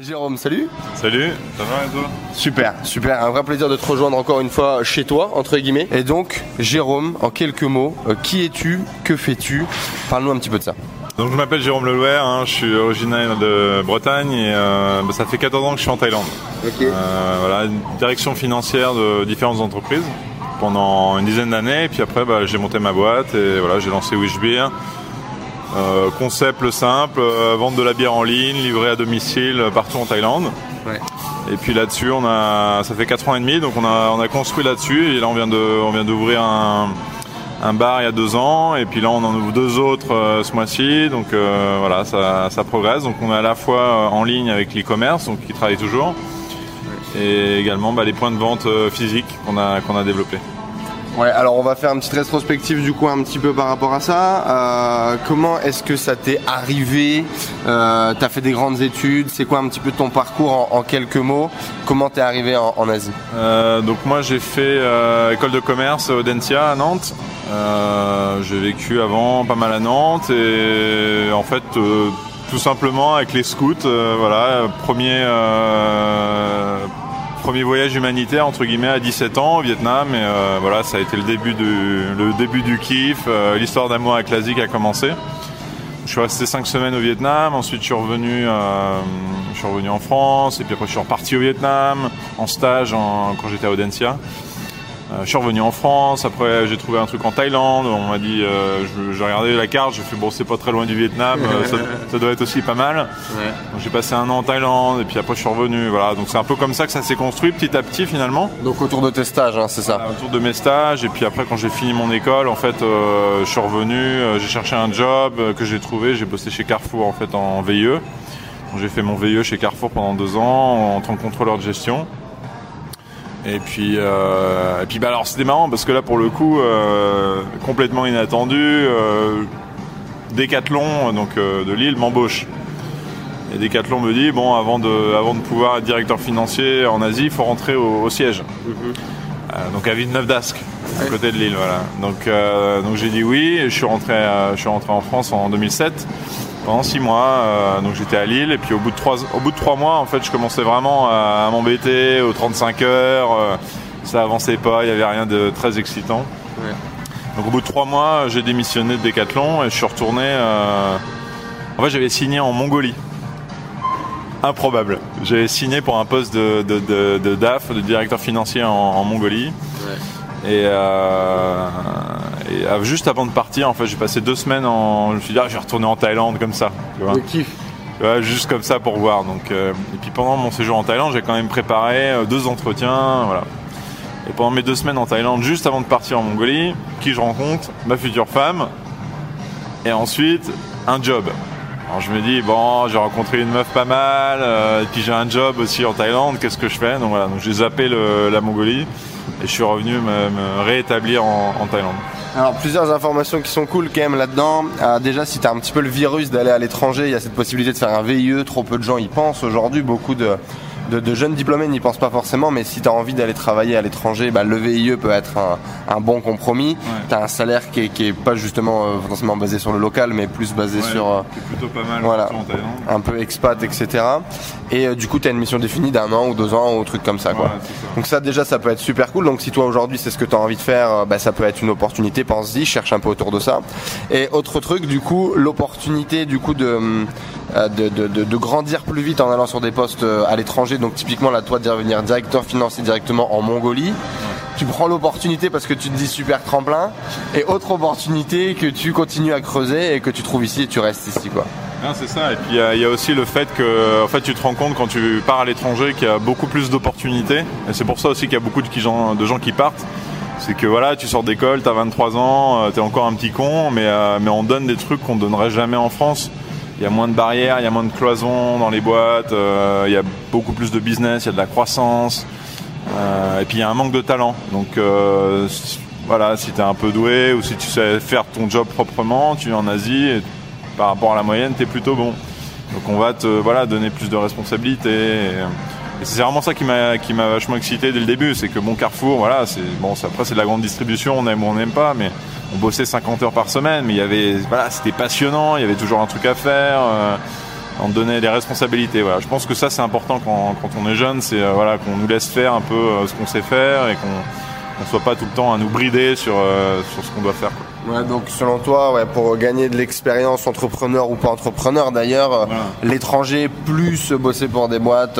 Jérôme, salut. Salut, ça va et toi? Super, super. Un vrai plaisir de te rejoindre encore une fois chez toi, entre guillemets. Et donc, Jérôme, en quelques mots, euh, qui es-tu? Que fais-tu? Parle-nous un petit peu de ça. Donc je m'appelle Jérôme Lelouer, hein, je suis originaire de Bretagne et euh, bah, ça fait 14 ans que je suis en Thaïlande. Euh, voilà, direction financière de différentes entreprises pendant une dizaine d'années. Et puis après, bah, j'ai monté ma boîte et voilà, j'ai lancé Wishbeer. Euh, concept simple, euh, vendre de la bière en ligne, livrée à domicile euh, partout en Thaïlande. Et puis là-dessus, on a, ça fait 4 ans et demi, donc on a, on a construit là-dessus. Et là, on vient de, on vient d'ouvrir un, un bar il y a deux ans, et puis là, on en ouvre deux autres ce mois-ci. Donc voilà, ça, ça, progresse. Donc on est à la fois en ligne avec l'e-commerce, donc qui travaille toujours, et également bah, les points de vente physiques qu'on a, qu'on a développés. Ouais, alors on va faire une petite rétrospective du coup un petit peu par rapport à ça. Euh, comment est-ce que ça t'est arrivé euh, T'as fait des grandes études, c'est quoi un petit peu ton parcours en, quelques mots? Comment t'es arrivé en, Asie? Euh, Donc moi j'ai fait école de commerce au Dentia à Nantes. j'ai vécu avant pas mal à Nantes et en fait tout simplement avec les scouts, voilà, premier premier voyage humanitaire entre guillemets à 17 ans au Vietnam et euh, voilà ça a été le début du, le début du kiff, euh, l'histoire d'amour avec l'Asie a commencé. Je suis resté 5 semaines au Vietnam, ensuite je suis revenu, euh, je suis revenu en France et puis après je suis reparti au Vietnam en stage quand j'étais à Audencia. Euh, je suis revenu en France, après j'ai trouvé un truc en Thaïlande, on m'a dit, euh, j'ai regardé la carte, j'ai fait bon c'est pas très loin du Vietnam, euh, ça, doit être aussi pas mal. Donc j'ai passé un an en Thaïlande et puis après je suis revenu, voilà. Donc c'est un peu comme ça que ça s'est construit petit à petit finalement. Donc autour de tes stages, hein, c'est ça Autour de mes stages et puis après quand j'ai fini mon école, en fait je suis revenu, j'ai cherché un job que j'ai trouvé, j'ai bossé chez Carrefour en fait en VIE. J'ai fait mon VIE chez Carrefour pendant deux ans en tant que contrôleur de gestion. Et puis, euh, et puis bah alors c'était marrant parce que là pour le coup euh, complètement inattendu, euh, Decathlon donc de Lille m'embauche. Et Decathlon me dit bon avant de, avant de pouvoir être directeur financier en Asie, il faut rentrer au, siège. Mhm. donc à Villeneuve d'Ascq, à côté de Lille, voilà. Donc, donc j'ai dit oui, et je suis rentré, je suis rentré en France en 2007 pendant six mois. Euh, donc j'étais à Lille et puis au bout de trois, au bout de trois mois, en fait, je commençais vraiment à, m'embêter aux 35 heures. Euh, ça avançait pas, il n'y avait rien de très excitant. Donc au bout de trois mois, j'ai démissionné de Decathlon et je suis retourné. Euh, en fait, j'avais signé en Mongolie. Improbable. J'avais signé pour un poste de, DAF, de directeur financier en, Mongolie. Et, euh, et euh, juste avant de partir, en fait, j'ai passé deux semaines en. Je me suis dit, ah, je vais retourner en Thaïlande comme ça. Tu vois. kiff. juste comme ça pour voir. Donc, euh, et puis pendant mon séjour en Thaïlande, j'ai quand même préparé euh, deux entretiens. Voilà. Et pendant mes deux semaines en Thaïlande, juste avant de partir en Mongolie, qui je rencontre? Ma future femme. Et ensuite, un job. Alors je me dis, bon, j'ai rencontré une meuf pas mal, et puis j'ai un job aussi en Thaïlande, qu'est-ce que je fais? Donc voilà, donc j'ai zappé la Mongolie et je suis revenu me, réétablir en Thaïlande. Alors plusieurs informations qui sont cool quand même là-dedans. Euh, déjà si tu un petit peu le virus d'aller à l'étranger, il y a cette possibilité de faire un VIE, trop peu de gens y pensent aujourd'hui, beaucoup de de, jeunes diplômés n'y pensent pas forcément, mais si tu as envie d'aller travailler à l'étranger, bah, le VIE peut être un, bon compromis. Tu as un salaire qui est, pas justement euh, forcément basé sur le local, mais plus basé sur. Euh, plutôt pas mal voilà, un peu expat, etc. Et euh, du coup, tu as une mission définie d'un an ou deux ans ou un truc comme ça. Quoi. Donc, ça, déjà, ça peut être super cool. Donc, si toi aujourd'hui, c'est ce que tu as envie de faire, bah, ça peut être une opportunité. Pense-y, cherche un peu autour de ça. Et autre truc, du coup, l'opportunité du coup de euh, de, grandir plus vite en allant sur des postes euh, à l'étranger. Donc typiquement là, toi, de devenir directeur financier directement en Mongolie. Tu prends l'opportunité parce que tu te dis super tremplin. Et autre opportunité que tu continues à creuser et que tu trouves ici et tu restes ici quoi. c'est ça. Et puis il y, a aussi le fait que, en fait, tu te rends compte quand tu pars à l'étranger qu'il y a beaucoup plus d'opportunités. Et c'est pour ça aussi qu'il y a beaucoup de gens, qui partent. C'est que voilà, tu sors d'école, tu as 23 ans, euh, tu es encore un petit con, mais, mais on donne des trucs qu'on donnerait jamais en France il y a moins de barrières, il y a moins de cloisons dans les boîtes, euh, il y a beaucoup plus de business, il y a de la croissance, euh, et puis il y a un manque de talent. Donc euh, voilà, si tu es un peu doué ou si tu sais faire ton job proprement, tu es en Asie et par rapport à la moyenne, tu es plutôt bon. Donc on va te voilà, donner plus de responsabilités. C'est vraiment ça qui m'a qui m'a vachement excité dès le début, c'est que bon Carrefour, voilà, c'est bon, après c'est de la grande distribution, on aime ou on n'aime pas, mais on bossait 50 heures par semaine, mais il y avait voilà, c'était passionnant, il y avait toujours un truc à faire. Euh, on donnait des responsabilités. Voilà. Je pense que ça c'est important quand, quand, on est jeune, c'est euh, voilà qu'on nous laisse faire un peu euh, ce qu'on sait faire et qu'on ne soit pas tout le temps à nous brider sur, euh, sur ce qu'on doit faire. Ouais, donc selon toi, ouais, pour gagner de l'expérience entrepreneur ou pas entrepreneur d'ailleurs, l'étranger plus bosser pour des boîtes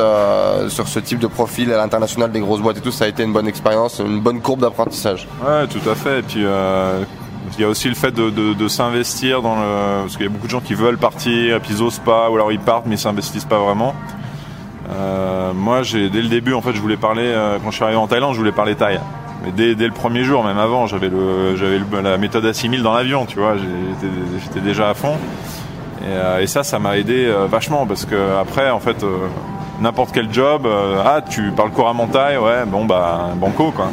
sur ce type de profil à l'international des grosses boîtes et tout, ça a été une bonne expérience, une bonne courbe d'apprentissage. Ouais, tout à fait. Et puis il y a aussi le fait de, s'investir dans le. Parce qu'il y a beaucoup de gens qui veulent partir, et puis ils osent pas, ou alors ils partent mais ils s'investissent pas vraiment. Euh, moi, j'ai dès le début, en fait, je voulais parler. Euh, quand je suis arrivé en Thaïlande, je voulais parler thaï. Mais dès, le premier jour, même avant, j'avais le, j'avais la méthode assimile dans l'avion, tu vois. J'étais déjà à fond. Et, euh, ça, ça m'a aidé vachement parce que après, en fait, n'importe quel job, ah, tu parles couramment thaï, ouais, bon bah, banco, quoi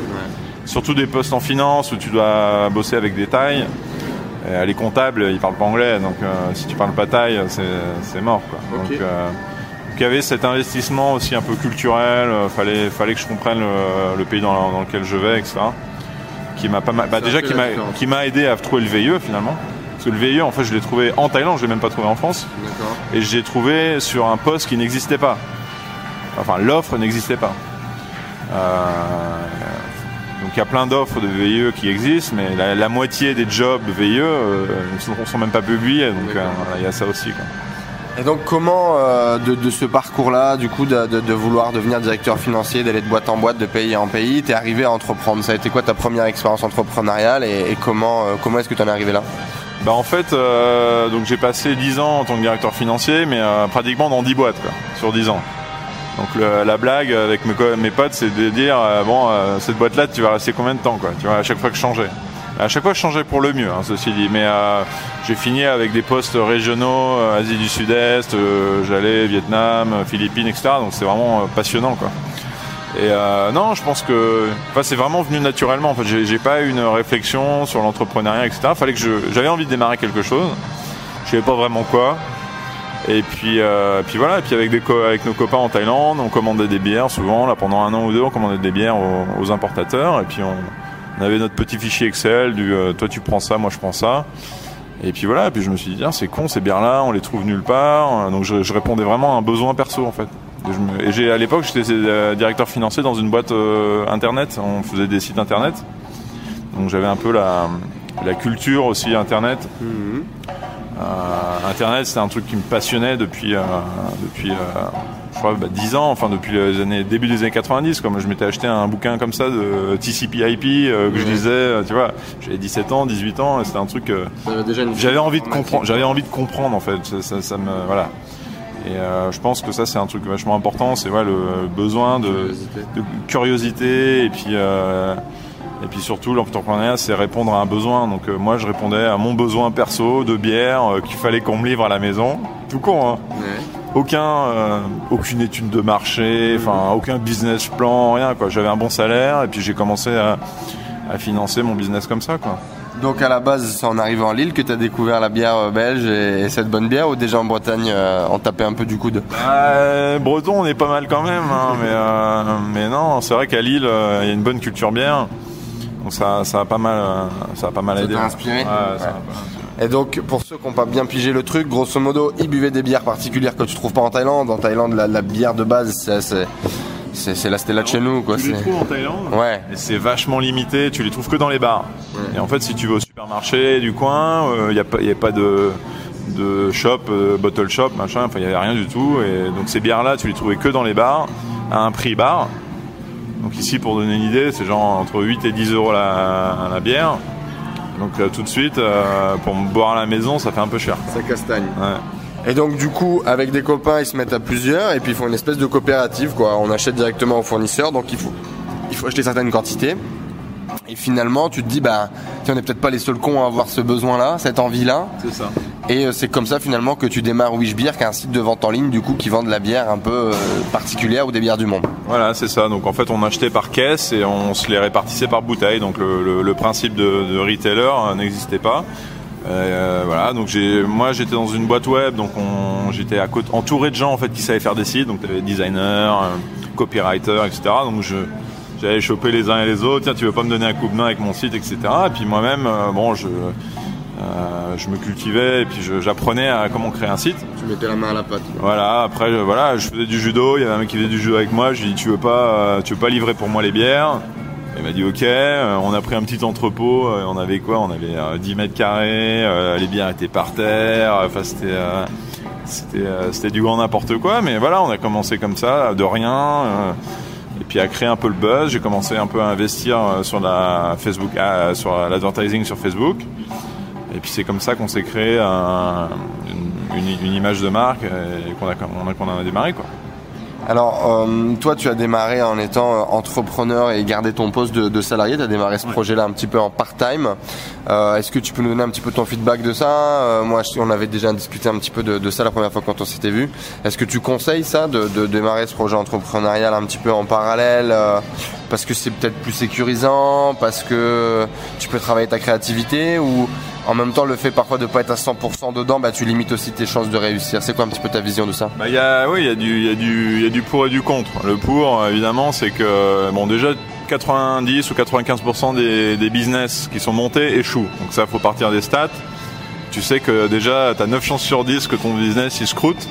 surtout des postes en finance où tu dois bosser avec des tailles. les comptables, ils parlent pas anglais, donc euh, si tu parles pas taille, c'est mort. Quoi. Donc, euh, il y avait cet investissement aussi un peu culturel. Euh, fallait, fallait que je comprenne le, pays dans, lequel je vais, etc. Qui m'a pas bah, déjà qui m'a aidé à trouver le VIE finalement. Parce que le VIE, en fait, je l'ai trouvé en Thaïlande, je l'ai même pas trouvé en France. Et j'ai trouvé sur un poste qui n'existait pas. Enfin, l'offre n'existait pas. Donc il y a plein d'offres de VIE qui existent, mais la, moitié des jobs VIE euh, ne sont même pas publiés, donc euh, il y a ça aussi. Et donc comment euh, de, ce parcours-là, du coup, de, vouloir devenir directeur financier, d'aller de boîte en boîte, de pays en pays, t'es arrivé à entreprendre Ça? A été quoi ta première expérience entrepreneuriale et, comment, comment est-ce que tu en es arrivé là? Bah en fait, donc j'ai passé 10 ans en tant que directeur financier, mais pratiquement dans 10 boîtes, sur 10 ans. Donc la blague avec mes, potes, c'est de dire euh, bon, euh, cette boîte-là, tu vas rester combien de temps, Tu vois, à chaque fois que je changeais. À chaque fois, je changeais pour le mieux, hein, ceci dit. Mais euh, j'ai fini avec des postes régionaux, Asie du Sud-Est, j'allais Vietnam, Philippines, etc. Donc c'est vraiment passionnant, quoi. Et non, je pense que, c'est vraiment venu naturellement. En fait, j'ai pas eu une réflexion sur l'entrepreneuriat, etc. Fallait que j'avais envie de démarrer quelque chose. Je savais pas vraiment quoi. Et puis, euh, puis voilà, et puis avec, nos copains en Thaïlande, on commandait des bières souvent. Là, pendant un an ou deux, on commandait des bières aux, importateurs. Et puis on, avait notre petit fichier Excel du euh, toi tu prends ça, moi je prends ça. Et puis voilà, et puis je me suis dit, c'est con ces bières-là, on les trouve nulle part. Donc je, répondais vraiment à un besoin perso en fait. Et, j'ai à l'époque, j'étais euh, directeur financier dans une boîte internet. On faisait des sites internet. Donc j'avais un peu la, la culture aussi internet. Euh, Internet, c'est un truc qui me passionnait depuis, euh, depuis euh, je crois, 10 bah, ans, enfin depuis les années, début des années 90. Comme je m'étais acheté un bouquin comme ça de TCP/IP que je lisais, tu vois, j'avais 17 ans, 18 ans, c'était un truc. j'avais envie de comprendre, j'avais envie de comprendre en fait. Ça, ça, me, voilà. Et je pense que ça c'est un truc vachement important, c'est ouais, le besoin de curiosité, de curiosité et puis et puis surtout, l'entrepreneuriat, c'est répondre à un besoin. Donc euh, moi, je répondais à mon besoin perso de bière euh, qu'il fallait qu'on me livre à la maison. Tout con, hein Aucun, euh, aucune étude de marché, enfin aucun business plan, rien quoi. J'avais un bon salaire et puis j'ai commencé à, financer mon business comme ça, quoi. Donc à la base, c'est en arrivant en Lille que tu as découvert la bière belge et, cette bonne bière ou déjà en Bretagne on tapait un peu du coude? Bah, Breton, on est pas mal quand même, hein, mais, mais non, c'est vrai qu'à Lille, il y a une bonne culture bière. Donc ça, ça a pas mal, ça a pas mal aidé. inspiré? Et donc, pour ceux qui n'ont pas bien pigé le truc, grosso modo, ils buvaient des bières particulières que tu trouves pas en Thaïlande. En Thaïlande, la, bière de base, c'est c'est la Stella de chez nous quoi. Tu les trouves en Thaïlande? Ouais. Et c'est vachement limité, tu les trouves que dans les bars. Et en fait, si tu vas au supermarché du coin, il n'y a, pas, a pas de, de shop, euh, bottle shop, machin, enfin il n'y avait rien du tout. Et donc ces bières là, tu les trouvais que dans les bars, à un prix bar. Donc ici, pour donner une idée, c'est genre entre 8 et 10 euros la, la bière. Donc euh, tout de suite, euh, pour me boire à la maison, ça fait un peu cher. Ça castagne. Et donc du coup, avec des copains, ils se mettent à plusieurs et puis ils font une espèce de coopérative. Quoi. On achète directement au fournisseur, donc il faut, il faut acheter certaines quantités. Et finalement, tu te dis, bah, on n'est peut-être pas les seuls cons à avoir ce besoin-là, cette envie-là. C'est ça. Et euh, c'est comme ça finalement que tu démarres Wishbeer, qui est un site de vente en ligne du coup qui vend de la bière un peu euh, particulière ou des bières du monde. Voilà, c'est ça. Donc en fait, on achetait par caisse et on se les répartissait par bouteille. Donc le, principe de, retailer hein, n'existait pas. Euh, voilà, donc moi j'étais dans une boîte web, donc j'étais entouré de gens en fait qui savaient faire des sites, donc t'avais designers, copywriter, etc. Donc je, j'allais choper les uns et les autres. Tiens, tu veux pas me donner un coup de main avec mon site, etc. Et puis moi-même, bon, je euh, je me cultivais et puis j'apprenais à comment créer un site. Tu mettais la main à la pâte. Voilà, après voilà, je faisais du judo, il y avait un mec qui faisait du judo avec moi, je lui ai dit tu veux pas euh, tu veux pas livrer pour moi les bières? Il m'a dit OK, euh, on a pris un petit entrepôt, on avait quoi? On avait 10 mètres carrés, les bières étaient par terre, enfin c'était c'était du grand n'importe quoi, mais voilà, on a commencé comme ça, de rien. et puis à créer un peu le buzz, j'ai commencé un peu à investir sur la Facebook, sur l'advertising sur Facebook. Et puis c'est comme ça qu'on s'est créé une, image de marque et qu'on a, a, a démarré. Quoi. Alors, euh, toi, tu as démarré en étant euh, entrepreneur et gardé ton poste de, salarié. Tu as démarré ce projet-là un petit peu en part-time. Euh, est-ce que tu peux nous donner un petit peu ton feedback de ça? Moi, on avait déjà discuté un petit peu de, ça la première fois quand on s'était vu. Est-ce que tu conseilles ça, de, de, démarrer ce projet entrepreneurial un petit peu en parallèle? Parce que c'est peut-être plus sécurisant Parce que tu peux travailler ta créativité Ou en même temps, le fait parfois de ne pas être à 100% dedans, bah, tu limites aussi tes chances de réussir. C'est quoi un petit peu ta vision de ça? Bah, Oui, il y, a du, y, y a du pour et du contre. Le pour, évidemment, c'est que, bon, déjà, 90 ou 95% des, des, business qui sont montés échouent. Donc ça, faut partir des stats. Tu sais que déjà, tu as 9 chances sur 10 que ton business, il se croûte.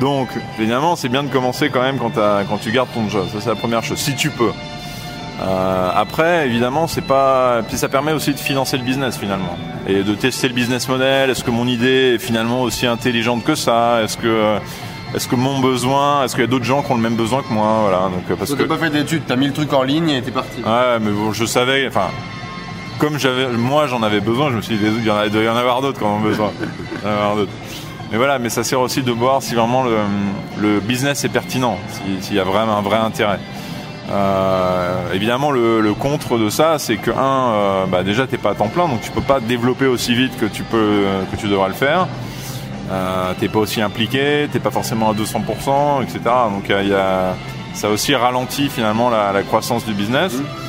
Donc, évidemment, c'est bien de commencer quand même quand, quand tu gardes ton job. Ça, c'est la première chose. Si tu peux. Euh, après, évidemment, c'est pas. Puis ça permet aussi de financer le business finalement et de tester le business model. Est-ce que mon idée est finalement aussi intelligente que ça? Est-ce que est-ce que mon besoin, est-ce qu'il y a d'autres gens qui ont le même besoin que moi? Voilà. Donc euh, parce que pas fait d'études, t'as mis le truc en ligne et t'es parti. Ouais, mais bon, je savais. Enfin, comme j'avais, moi, j'en avais besoin. Je me suis dit, il y en a, doit y en avoir d'autres qui en ont besoin. Mais voilà, mais ça sert aussi de voir si vraiment le, le business est pertinent, s'il y a vraiment un vrai intérêt. Euh, évidemment, le, contre de ça, c'est que un, euh, bah déjà t'es pas à temps plein, donc tu peux pas développer aussi vite que tu peux, que tu devras le faire. Euh, t'es pas aussi impliqué, t'es pas forcément à 200%, etc. Donc il y a, ça aussi ralentit finalement la, croissance du business. Mmh.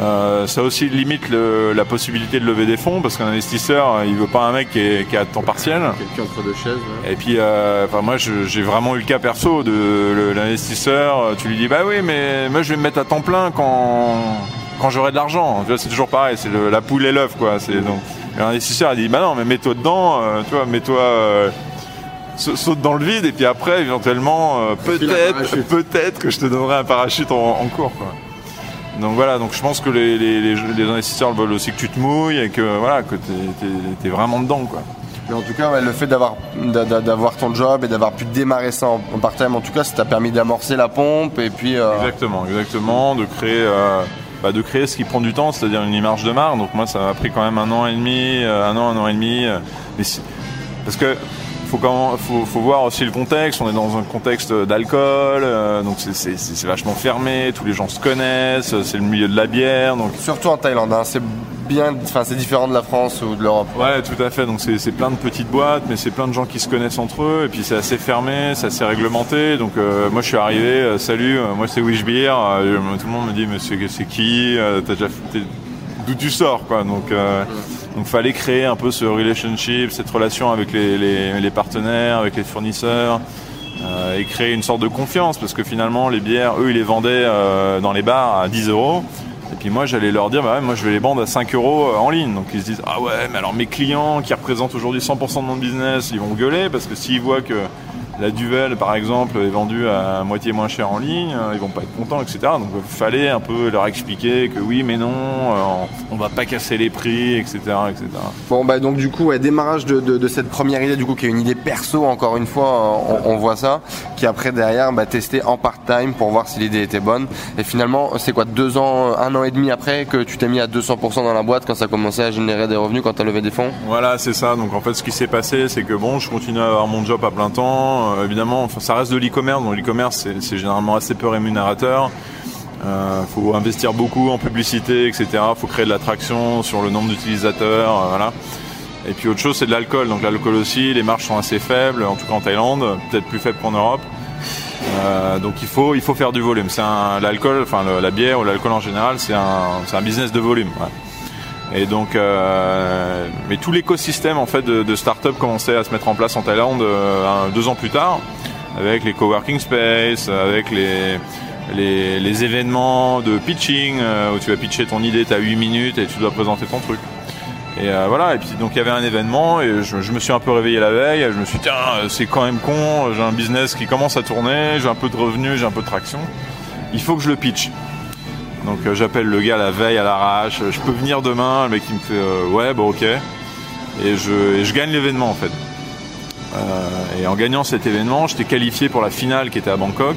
Euh, ça aussi limite le, la possibilité de lever des fonds parce qu'un investisseur, il veut pas un mec qui est, qui temps partiel. Quelqu'un entre deux chaises. Et puis, euh, enfin moi, j'ai vraiment eu le cas perso de l'investisseur. Tu lui dis, bah oui, mais moi, je vais me mettre à temps plein quand quand j'aurai de l'argent. C'est toujours pareil, c'est la poule et l'œuf, quoi. C'est donc l'investisseur a dit, bah non, mais mets-toi dedans, euh, tu vois, mets-toi euh, saute dans le vide et puis après éventuellement euh, peut-être peut-être que je te donnerai un parachute en, en cours quoi. Donc voilà, donc je pense que les, les, investisseurs veulent aussi que tu te mouilles et que voilà que tu es, vraiment dedans quoi. Mais en tout cas, le fait d'avoir d'avoir ton job et d'avoir pu démarrer ça en, part-time, en tout cas, ça t'a permis d'amorcer la pompe et puis. Euh, exactement, exactement, de créer. Euh, bah, de créer ce qui prend du temps, c'est-à-dire une image de marque. Donc moi, ça m'a pris quand même un an et demi, euh, un an, un an et demi. parce que faut, quand, faut, faut, voir aussi le contexte. On est dans un contexte d'alcool, euh, donc c'est vachement fermé. Tous les gens se connaissent. C'est le milieu de la bière. Donc surtout en Thaïlande, hein, c'est bien, enfin c'est différent de la France ou de l'Europe. Ouais, tout à fait. Donc c'est plein de petites boîtes, mais c'est plein de gens qui se connaissent entre eux. Et puis c'est assez fermé, c'est assez réglementé. Donc euh, moi je suis arrivé, euh, salut, moi c'est Wish Beer. tout le monde me dit, mais c'est qui T'as déjà d'où tu sors quoi. Donc donc fallait créer un peu ce relationship, cette relation avec les, partenaires, avec les fournisseurs, euh, et créer une sorte de confiance, parce que finalement les bières, eux, ils les vendaient euh, dans les bars à 10 euros. Et puis moi, j'allais leur dire, bah ouais, moi je vais les vendre à 5 euros euh, en ligne. Donc ils se disent, ah ouais, mais alors mes clients qui représentent aujourd'hui 100% de mon business, ils vont gueuler parce que s'ils voient que la Duvel, par exemple, est vendue à moitié moins cher en ligne, euh, ils vont pas être contents, etc. Donc il fallait un peu leur expliquer que oui, mais non, euh, on va pas casser les prix, etc. etc. Bon, bah donc du coup, ouais, démarrage de, cette première idée, du coup, qui est une idée perso, encore une fois, on, voit ça, qui après derrière, bah, testé en part-time pour voir si l'idée était bonne. Et finalement, c'est quoi, deux ans, un an et demi après que tu t'es mis à 200% dans la boîte quand ça commençait à générer des revenus, quand tu as levé des fonds? Voilà, c'est ça. Donc en fait, ce qui s'est passé, c'est que bon, je continue à avoir mon job à plein temps euh, évidemment, ça reste de l'e-commerce. Donc l'e-commerce, c'est généralement assez peu rémunérateur. Il euh, faut investir beaucoup en publicité, etc. Il faut créer de l'attraction sur le nombre d'utilisateurs, euh, voilà. Et puis autre chose, c'est de l'alcool. Donc l'alcool aussi, les marges sont assez faibles, en tout cas en Thaïlande, peut-être plus faibles qu'en Europe. Donc il faut, il faut faire du volume. C'est l'alcool, enfin la bière ou l'alcool en général, c'est un, un business de volume. Et donc, euh, mais tout l'écosystème en fait de, de start-up commençait à se mettre en place en Thaïlande euh, deux ans plus tard, avec les coworking space, avec les, les, événements de pitching où tu vas pitcher ton idée, tu as 8 minutes et tu dois présenter ton truc. Et euh, voilà, et puis donc il y avait un événement et je, me suis un peu réveillé la veille, je me suis dit tiens c'est quand même con, j'ai un business qui commence à tourner, j'ai un peu de revenus, j'ai un peu de traction, il faut que je le pitch. Donc euh, j'appelle le gars la veille à l'arrache, je peux venir demain, le mec il me fait euh, ouais bon ok, et je, je gagne l'événement en fait. et en gagnant cet événement, j'étais qualifié pour la finale qui était à Bangkok,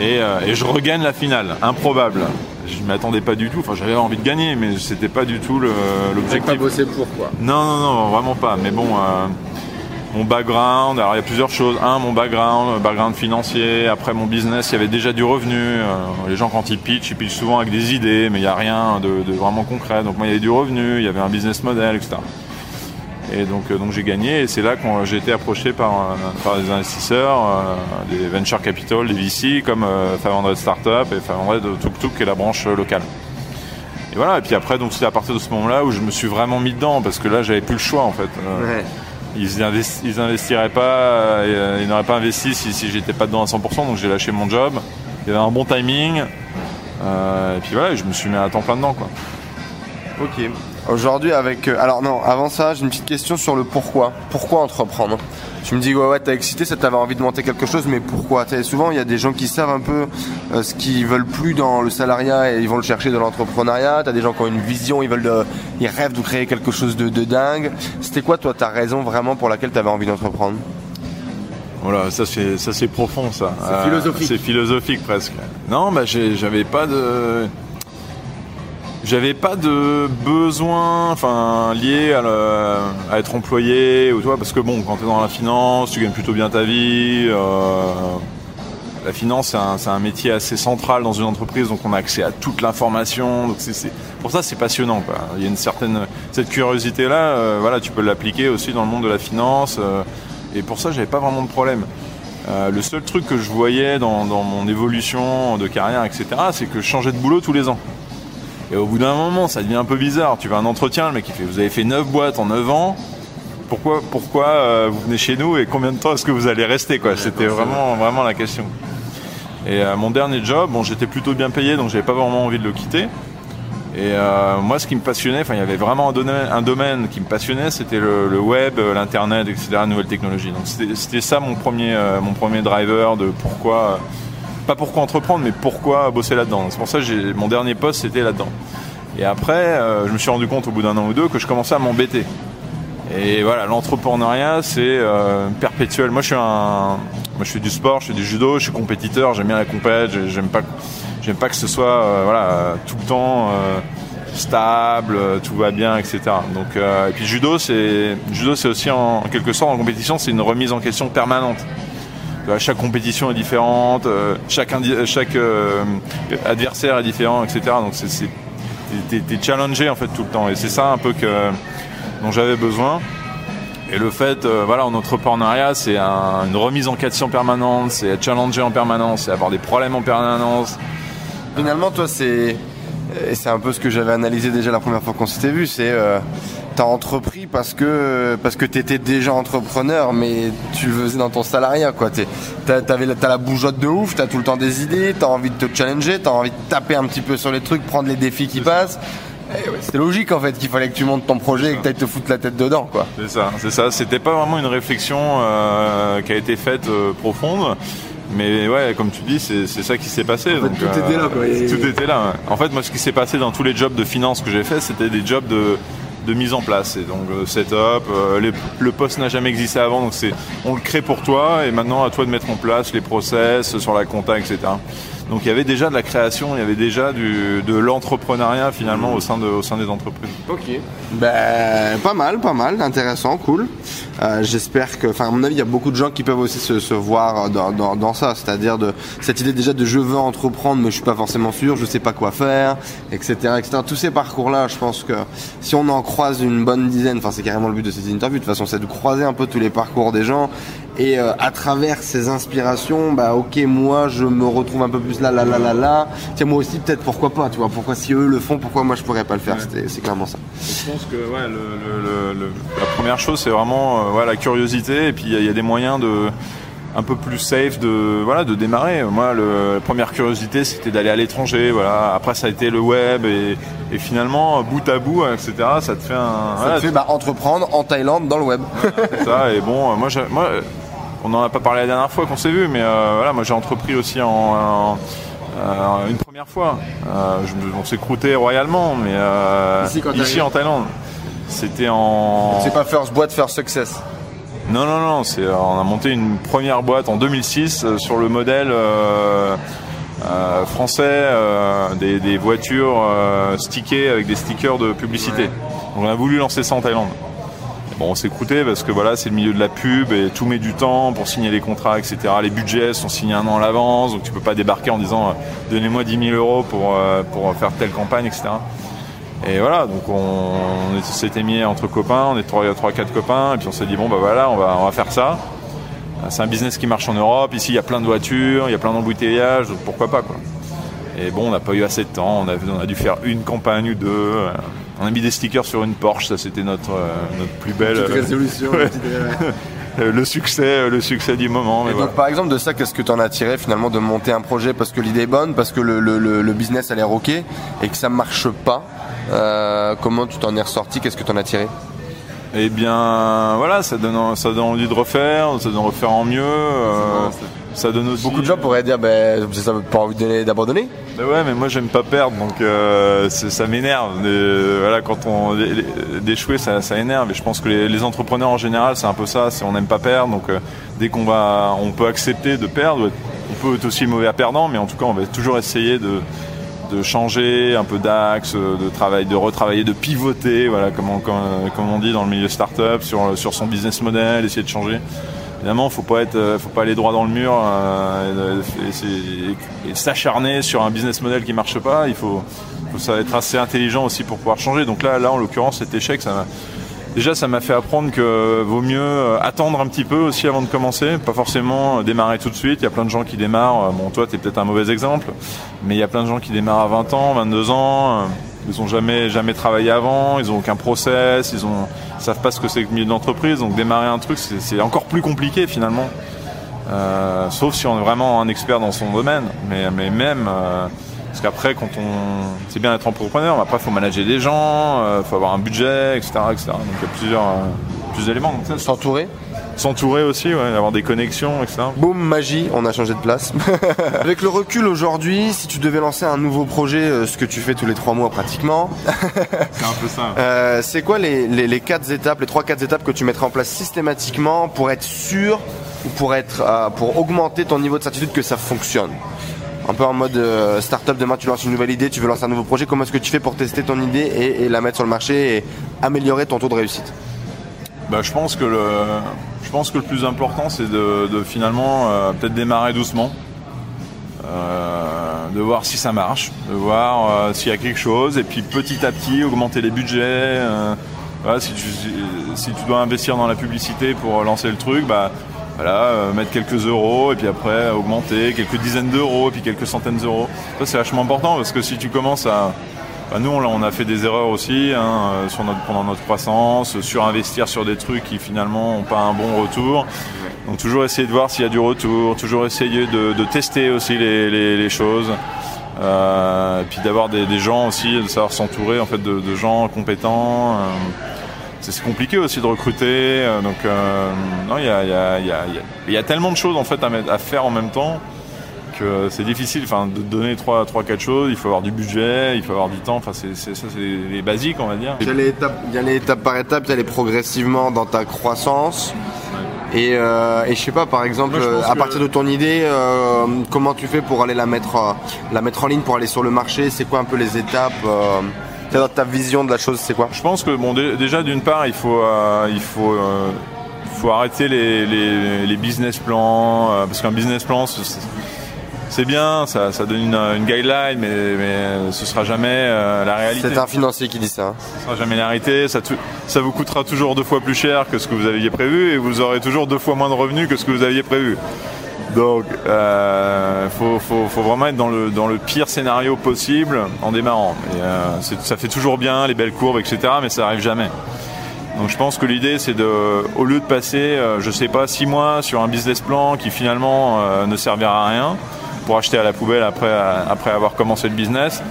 et, et je regagne la finale, improbable je m'attendais pas du tout. Enfin, j'avais envie de gagner, mais c'était pas du tout l'objectif. pas bossé pour quoi Non, non, non, vraiment pas. Mais bon, euh, mon background, alors il y a plusieurs choses. Un, mon background, background financier. Après, mon business, il y avait déjà du revenu. Euh, les gens, quand ils pitchent, ils pitchent souvent avec des idées, mais il n'y a rien de, vraiment concret. Donc, moi, il y avait du revenu, il y avait un business model, etc. Et donc, euh, donc j'ai gagné et c'est là que j'ai été approché par, euh, par des investisseurs, euh, des venture capital, des VC comme 500 Startup et 500 de Tuk Tuk qui est la branche locale. Et voilà, et puis après, donc c'est à partir de ce moment-là où je me suis vraiment mis dedans parce que là j'avais plus le choix en fait. Ils investiraient pas, ils n'auraient pas investi si, j'étais pas dedans à 100%, donc j'ai lâché mon job. Il y avait un bon timing. et puis voilà, je me suis mis à temps plein dedans quoi. Ok. Aujourd'hui, avec. Euh, alors, non, avant ça, j'ai une petite question sur le pourquoi. Pourquoi entreprendre? Tu me dis, ouais, ouais, t'as excité, ça t'avait envie de monter quelque chose, mais pourquoi? Souvent, il y a des gens qui savent un peu euh, ce qu'ils veulent plus dans le salariat et ils vont le chercher dans l'entrepreneuriat. T'as des gens qui ont une vision, ils veulent de, ils rêvent de créer quelque chose de, de dingue. C'était quoi, toi, ta raison vraiment pour laquelle t'avais envie d'entreprendre? Voilà, ça c'est ça c'est profond ça. C'est philosophique. c'est philosophique presque. Non, bah j'avais pas de j'avais pas de besoin enfin lié à, être employé ou toi parce que bon quand tu es dans la finance tu gagnes plutôt bien ta vie euh, la finance c'est un, métier assez central dans une entreprise donc on a accès à toute l'information donc c'est pour ça c'est passionnant il y a une certaine cette curiosité là euh, voilà tu peux l'appliquer aussi dans le monde de la finance euh, et pour ça j'avais pas vraiment de problème. Le seul truc que je voyais dans, dans mon évolution de carrière etc c'est que je changeais de boulot tous les ans et au bout d'un moment, ça devient un peu bizarre. Tu vas à un entretien, le mec il fait Vous avez fait 9 boîtes en 9 ans. Pourquoi, pourquoi euh, vous venez chez nous et combien de temps est-ce que vous allez rester quoi? C'était vraiment, vraiment la question. Et euh, mon dernier job, bon, j'étais plutôt bien payé, donc j'avais pas vraiment envie de le quitter. Et euh, moi, ce qui me passionnait, enfin, il y avait vraiment un domaine, un domaine qui me passionnait, c'était le, web, l'internet, etc., la nouvelle technologie. Donc c'était ça mon premier, mon premier driver de pourquoi pas pourquoi entreprendre, mais pourquoi bosser là-dedans. C'est pour ça que mon dernier poste, c'était là-dedans. Et après, euh, je me suis rendu compte au bout d'un an ou deux que je commençais à m'embêter. Et voilà, l'entrepreneuriat, c'est euh, perpétuel. Moi, je suis fais du sport, je fais du judo, je suis compétiteur, j'aime bien la compète, j'aime pas, j'aime pas que ce soit, euh, voilà, tout le temps stable, tout va bien, etc. Donc, et puis judo, c'est, judo, c'est aussi en quelque sorte en compétition, c'est une remise en question permanente chaque compétition est différente, euh, chaque, chaque euh, adversaire est différent, etc. Donc c'est t'es challengé en fait tout le temps et c'est ça un peu que dont j'avais besoin. Et le fait, euh, voilà, en entrepreneuriat, c'est une remise en question permanente, c'est être challengé en permanence, c'est avoir des problèmes en permanence. Finalement, toi, c'est c'est un peu ce que j'avais analysé déjà la première fois qu'on s'était vu, c'est t'as entrepris parce que parce que t'étais déjà entrepreneur, mais tu le faisais dans ton salariat, quoi. T'as t'as la bougeotte de ouf, t'as tout le temps des idées, t'as envie de te challenger, t'as envie de taper un petit peu sur les trucs, prendre les défis qui passent. Eh c'est logique en fait qu'il fallait que tu montes ton projet et que tu te foutre la tête dedans quoi. C'est ça, c'est ça. C'était pas vraiment une réflexion euh, qui a été faite euh, profonde. Mais ouais, comme tu dis, c'est ça qui s'est passé. tout était là. Quoi. Euh, tout était là. En fait, moi, ce qui s'est passé dans tous les jobs de finance que j'ai fait, c'était des jobs de de mise en place. Et donc euh, setup, euh, le poste n'a jamais existé avant, donc c'est on le crée pour toi et maintenant à toi de mettre en place les process sur la compta, etc. Donc il y avait déjà de la création, il y avait déjà du, de l'entrepreneuriat finalement au sein, de, au sein des entreprises. Ok. Ben, pas mal, pas mal, intéressant, cool. Euh, J'espère que, enfin, à mon avis, il y a beaucoup de gens qui peuvent aussi se, se voir dans, dans, dans ça, c'est-à-dire de cette idée déjà de je veux entreprendre, mais je suis pas forcément sûr, je sais pas quoi faire, etc., etc. Tous ces parcours-là, je pense que si on en croise une bonne dizaine, enfin, c'est carrément le but de ces interviews, de toute façon, c'est de croiser un peu tous les parcours des gens et euh, à travers ces inspirations, bah, ok, moi, je me retrouve un peu plus là, là, là, là, là. Tiens, moi aussi, peut-être, pourquoi pas, tu vois, pourquoi si eux le font, pourquoi moi je pourrais pas le faire, Ouais. c'est clairement ça. Je pense que ouais, le- le- le- le- la première chose, c'est vraiment euh, ouais, la curiosité. Et puis il y, a- il y a des moyens de un peu plus safe de voilà de démarrer. Moi, la première curiosité, c'était d'aller à l'étranger. Voilà. Après, ça a été le web et, et finalement, bout à bout, etc. Ça te fait un Ça voilà, te fait bah, entreprendre en Thaïlande dans le web. c'est ça. Et bon, moi, on n'en a pas parlé la dernière fois qu'on s'est vu, mais euh, voilà, moi j'ai entrepris aussi en, en- euh, une première fois. Euh, je on s'est croûté royalement, mais euh, Ici, en Thaïlande. C'était en. C'est pas first boîte, first success. Non, non, non. C'est, on a monté une première boîte en 2006 euh, sur le modèle euh, euh, français euh, des, des voitures euh, stickées avec des stickers de publicité. Ouais. Donc on a voulu lancer ça en Thaïlande. Bon, on coûté parce que voilà, c'est le milieu de la pub et tout met du temps pour signer les contrats, etc. Les budgets sont signés un an à l'avance, donc tu peux pas débarquer en disant euh, donnez-moi 10 000 euros pour, euh, pour faire telle campagne, etc. Et voilà, donc on, s'était mis entre copains, on est 3-4 copains, et puis on s'est dit bon bah voilà, on va, faire ça. C'est un business qui marche en Europe, ici il y a plein de voitures, il y a plein d'embouteillages, donc pourquoi pas quoi. Et bon, on n'a pas eu assez de temps, on a, dû faire une campagne ou deux. euh, On a mis des stickers sur une Porsche, ça c'était notre, euh, notre plus belle. euh, résolution. Ouais. euh, le succès, le succès du moment. Mais Et voilà. donc par exemple de ça, qu'est-ce que tu en as tiré finalement de monter un projet parce que l'idée est bonne, parce que le, le, le, le business a l'air ok et que ça marche pas Euh, Comment tu t'en es ressorti Qu'est-ce que tu en as tiré? Eh bien, voilà, ça donne, ça donne envie de refaire, ça donne refaire en mieux. euh, ça donne aussi. Beaucoup de gens pourraient dire ben ça veut pas envie d'abandonner. Mais ouais, mais moi j'aime pas perdre, donc euh, ça m'énerve. Euh, Voilà, quand on d'échouer, ça, ça énerve. Et je pense que les, les entrepreneurs en général, c'est un peu ça. C'est on n'aime pas perdre, donc euh, dès qu'on va, on peut accepter de perdre. On peut être aussi mauvais à perdant, mais en tout cas, on va toujours essayer de de changer un peu d'axe, de travail, de retravailler, de pivoter, voilà, comme on, comme, comme on dit dans le milieu startup, sur sur son business model, essayer de changer. Évidemment, faut pas être, euh, faut pas aller droit dans le mur euh, et, s'acharner sur un business model qui marche pas. Il faut, être assez intelligent aussi pour pouvoir changer. Donc là, là, en l'occurrence, cet échec, déjà, ça m'a fait apprendre que vaut mieux euh, attendre un petit peu aussi avant de commencer, pas forcément démarrer tout de suite. Il y a plein de gens qui démarrent. Bon, toi, t'es peut-être un mauvais exemple, mais il y a plein de gens qui démarrent à 20 ans, 22 ans. Ils ont jamais jamais travaillé avant, ils ont aucun process, ils ont savent pas ce que c'est que le milieu de l'entreprise, donc démarrer un truc c'est encore plus compliqué finalement. Euh, sauf si on est vraiment un expert dans son domaine, mais mais même euh, parce qu'après quand on c'est bien d'être entrepreneur, mais après faut manager des gens, euh, faut avoir un budget, etc., etc. Donc il y a plusieurs plusieurs éléments. S'entourer? S'entourer aussi, ouais, avoir des connexions, etc. Boum, magie, on a changé de place. Avec le recul aujourd'hui, si tu devais lancer un nouveau projet, euh, ce que tu fais tous les trois mois pratiquement, C'est un peu ça. euh, c'est quoi les, les, les quatre étapes, les trois quatre étapes que tu mettrais en place systématiquement pour être sûr ou pour être euh, pour augmenter ton niveau de certitude que ça fonctionne? Un peu en mode euh, startup, demain tu lances une nouvelle idée, tu veux lancer un nouveau projet, comment est-ce que tu fais pour tester ton idée et, et la mettre sur le marché et améliorer ton taux de réussite? Bah, je pense que le, je pense que le plus important, c'est de, finalement euh, peut-être démarrer doucement, euh, de voir si ça marche, de voir euh, s'il y a quelque chose, et puis petit à petit augmenter les budgets. si, tu, dois investir dans la publicité pour lancer le truc, bah voilà, mettre quelques euros et puis après augmenter quelques dizaines d'euros et puis quelques centaines d'euros. Ça c'est vachement important parce que si tu commences à bah, nous, on, a- fait des erreurs aussi hein, euh, sur notre, pendant notre croissance, surinvestir sur des trucs qui finalement n'ont pas un bon retour. Donc toujours essayer de voir s'il y a du retour, toujours essayer de, tester aussi les, choses. Euh, puis d'avoir des, gens aussi, de savoir s'entourer en fait de, gens compétents. euh, c'est compliqué aussi de recruter. donc non, il y a, y, a, y, a, y a- tellement de choses en fait à faire en même temps que c'est difficile enfin, de donner trois, trois, quatre choses. Il faut avoir du budget, il faut avoir du temps. Enfin, c'est c'est- ça, c'est les, les basiques, on va dire. Il y, a les étapes, il y a les étapes par étapes, il y a les progressivement dans ta croissance. Et, euh, et je sais pas, par exemple, Moi, pense à que- partir de ton idée, euh, comment tu fais pour aller la mettre, euh, la mettre en ligne, pour aller sur le marché? C'est quoi un peu les étapes euh, c'est dans ta vision de la chose, c'est quoi? Je pense que bon, dé- déjà d'une part, il faut, euh, il faut, euh, faut arrêter les, les, les business plans euh, parce qu'un business plan, c'est- bien, ça, ça donne une, une guideline, mais, mais ce sera jamais euh, la réalité. C'est un financier qui dit ça. hein. Ce sera jamais la réalité. Ça, ça vous coûtera toujours deux fois plus cher que ce que vous aviez prévu et vous aurez toujours deux fois moins de revenus que ce que vous aviez prévu. Donc, euh, faut, faut, faut vraiment être dans le, dans le pire scénario possible en démarrant. Et, euh, ça fait toujours bien les belles courbes, etc., mais ça arrive jamais. Donc, je pense que l'idée, c'est de, au lieu de passer, euh, je sais pas, six mois sur un business plan qui finalement euh, ne servira à rien pour acheter à la poubelle après, après avoir commencé le business,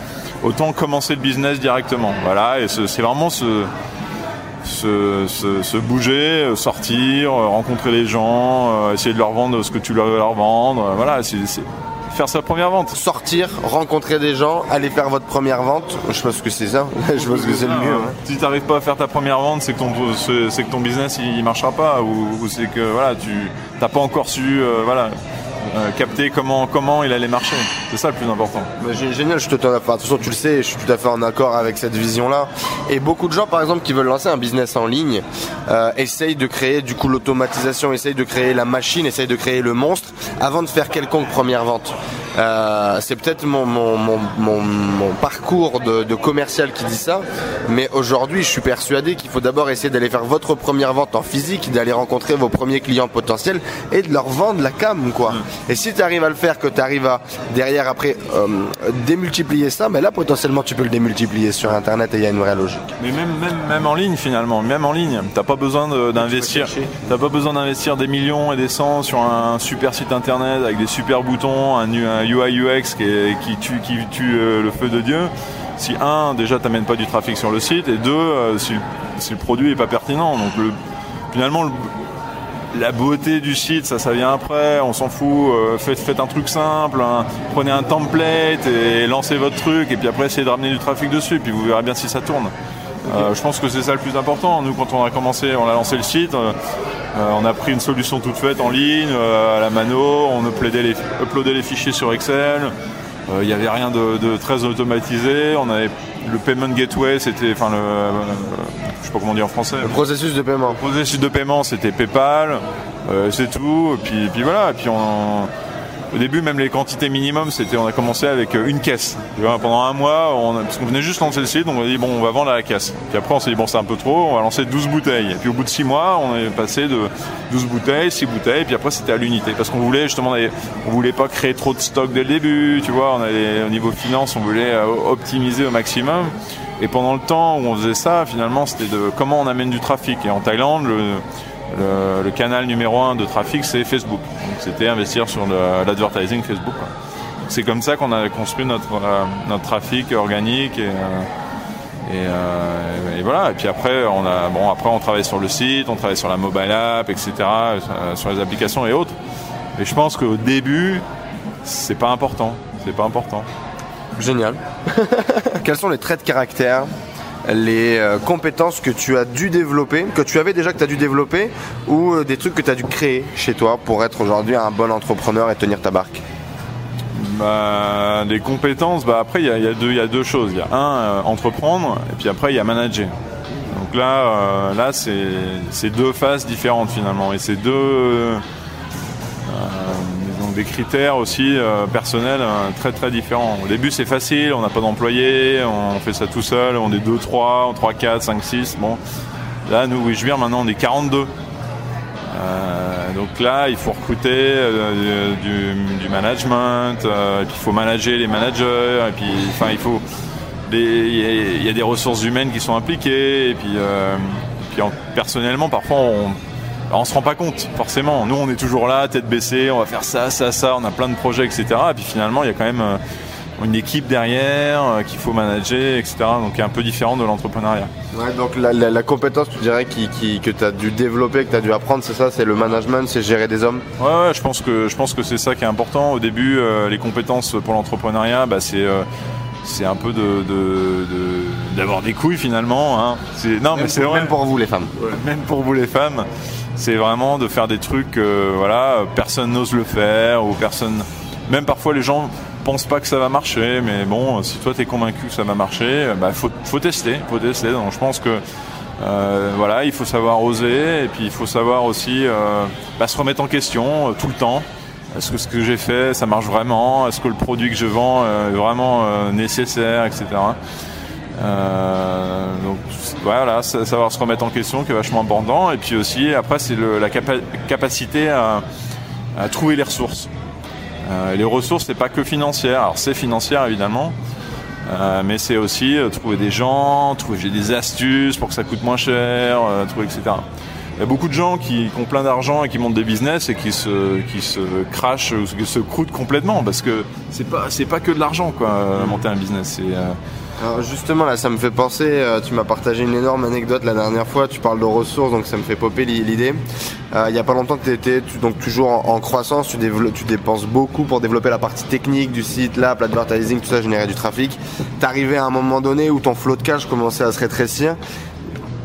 autant commencer le business directement. Voilà, et ce- c'est vraiment ce, se, se- se bouger, euh, sortir, euh, rencontrer les gens, euh, essayer de leur vendre ce que tu leur veux leur vendre. euh, Voilà, c'est faire sa première vente. Sortir, rencontrer des gens, aller faire votre première vente. Je pense que c'est ça. Je pense que c'est le mieux. Euh, hein. Si tu n'arrives pas à faire ta première vente, c'est que ton c'est que ton business il marchera pas ou, ou c'est que voilà tu t'as pas encore su euh, voilà euh, capter comment comment il allait marcher. C'est ça le plus important. Bah, gé- génial, je te de toute façon tu le sais, je suis tout à fait en accord avec cette vision-là. Et beaucoup de gens, par exemple, qui veulent lancer un business en ligne, euh, essayent de créer du coup l'automatisation, essayent de créer la machine, essayent de créer le monstre avant de faire quelconque première vente. Euh, c'est peut-être mon, mon, mon, mon, mon parcours de, de commercial qui dit ça, mais aujourd'hui je suis persuadé qu'il faut d'abord essayer d'aller faire votre première vente en physique, d'aller rencontrer vos premiers clients potentiels et de leur vendre la cam quoi. Et si tu arrives à le faire, que tu arrives à derrière après euh, démultiplier ça, mais là potentiellement tu peux le démultiplier sur internet et il y a une vraie logique. Mais même, même, même en ligne finalement, même en ligne, t'as pas besoin d'investir, t'as pas besoin d'investir des millions et des cents sur un super site internet avec des super boutons, un, un UI UX qui, tue, euh, le feu de Dieu. Si un, déjà t'amènes pas du trafic sur le site, et deux, euh, si, le, produit est pas pertinent. Donc le, finalement, le- la beauté du site, ça, ça vient après. On s'en fout. euh, faites, un truc simple. hein. prenez un template et lancez votre truc. Et puis après, essayez de ramener du trafic dessus. Puis vous verrez bien si ça tourne. Je pense que c'est ça le plus important. Nous, quand on a commencé, on a lancé le site. Euh, on a pris une solution toute faite en ligne, euh, à la mano. On uploadait les, uploadait les fichiers sur Excel. Euh, Il n'y avait rien de, de très automatisé. On avait le payment gateway, c'était, enfin le, je sais pas comment dire en français. Le processus de paiement. Le processus de paiement, c'était PayPal, c'est tout. Et puis, puis voilà. Et puis on, au début, même les quantités minimum, c'était, on a commencé avec euh, une caisse. Pendant un mois, on parce qu'on venait juste lancer le site, on a dit bon, on va vendre à la caisse. Puis après, on s'est dit bon, c'est un peu trop, on va lancer 12 bouteilles. Et puis au bout de 6 mois, on est passé de 12 bouteilles, 6 bouteilles, puis après c'était à l'unité, parce qu'on voulait justement, on voulait pas créer trop de stock dès le début. Tu vois, on au niveau finance, on voulait euh, optimiser au maximum. Et pendant le temps où on faisait ça, finalement, c'était de comment on amène du trafic. Et en Thaïlande, le, le, le canal numéro un de trafic, c'est Facebook. Donc c'était investir sur l'advertising Facebook. C'est comme ça qu'on a construit notre, euh, notre trafic organique et, euh, et, euh, et voilà. Et puis après, on a bon après on travaille sur le site, on travaille sur la mobile app, etc., sur les applications et autres. Et je pense qu'au début, c'est pas important. C'est pas important. Génial. Quels sont les traits de caractère, les euh, compétences que tu as dû développer, que tu avais déjà que tu as dû développer, ou euh, des trucs que tu as dû créer chez toi pour être aujourd'hui un bon entrepreneur et tenir ta barque? Bah, les compétences, bah après il y y y a deux choses. Il y a un euh, entreprendre et puis après il y a manager. Donc là, là c'est deux phases différentes finalement et c'est deux des critères aussi euh, personnels euh, très très différents. Au début c'est facile, on n'a pas d'employés, on fait ça tout seul, on est 2, 3, 3, 4, 5, 6. Bon, là nous, oui, je viens maintenant on est 42. Euh, donc là, il faut recruter euh, du, management, puis il faut manager les managers, il y, a- des ressources humaines qui sont impliquées, et puis, puis en- personnellement parfois on on se rend pas compte forcément. Nous on est toujours là, tête baissée, on va faire ça, ça, ça, on a plein de projets, etc. Et puis finalement il y a quand même euh, une équipe derrière euh, qu'il faut manager, etc. Donc qui est un peu différent de l'entrepreneuriat. Ouais, donc la, la- la compétence, tu dirais, qui, qui- que tu as dû développer, que tu as dû apprendre, c'est ça, c'est le management, c'est gérer des hommes? Ouais, ouais, je pense que je pense que c'est ça qui est important. Au début, euh, les compétences pour l'entrepreneuriat, bah, c'est euh, c'est un peu de, de- de- d'avoir des couilles finalement. Hein. C'est, non, mais c'est vrai. Même pour vous les femmes. Même pour vous les femmes, c'est vraiment de faire des trucs, euh, voilà, personne n'ose le faire ou personne. Même parfois les gens pensent pas que ça va marcher, mais bon, si toi t'es convaincu que ça va marcher, bah faut, faut tester, faut tester. Donc je pense que euh, voilà, il faut savoir oser et puis il faut savoir aussi euh, bah, se remettre en question euh, tout le temps. Est-ce que ce que j'ai fait, ça marche vraiment? Est-ce que le produit que je vends euh, est vraiment euh, nécessaire, etc. Euh, donc voilà, sa- savoir se remettre en question qui est vachement important. Et puis aussi, après, c'est la capa- capacité à, trouver les ressources. Euh, les ressources, c'est pas que financière. Alors c'est financière évidemment, euh, mais c'est aussi trouver des gens, trouver des astuces pour que ça coûte moins cher, trouver etc. Il y a beaucoup de gens qui, qui ont plein d'argent et qui montent des business et qui se, qui se crachent, ou qui se croûtent complètement parce que c'est pas, pas que de l'argent quoi, monter un business. Justement là ça me fait penser, euh, tu m'as partagé une énorme anecdote la dernière fois, tu parles de ressources donc ça me fait popper l'i- l'idée. Euh, il y a pas longtemps tu étais donc toujours en, croissance, tu, dépenses beaucoup pour développer la partie technique du site, l'app, l'advertising, tout ça, générer du trafic. T'arrivais à un moment donné où ton flot de cash commençait à se rétrécir.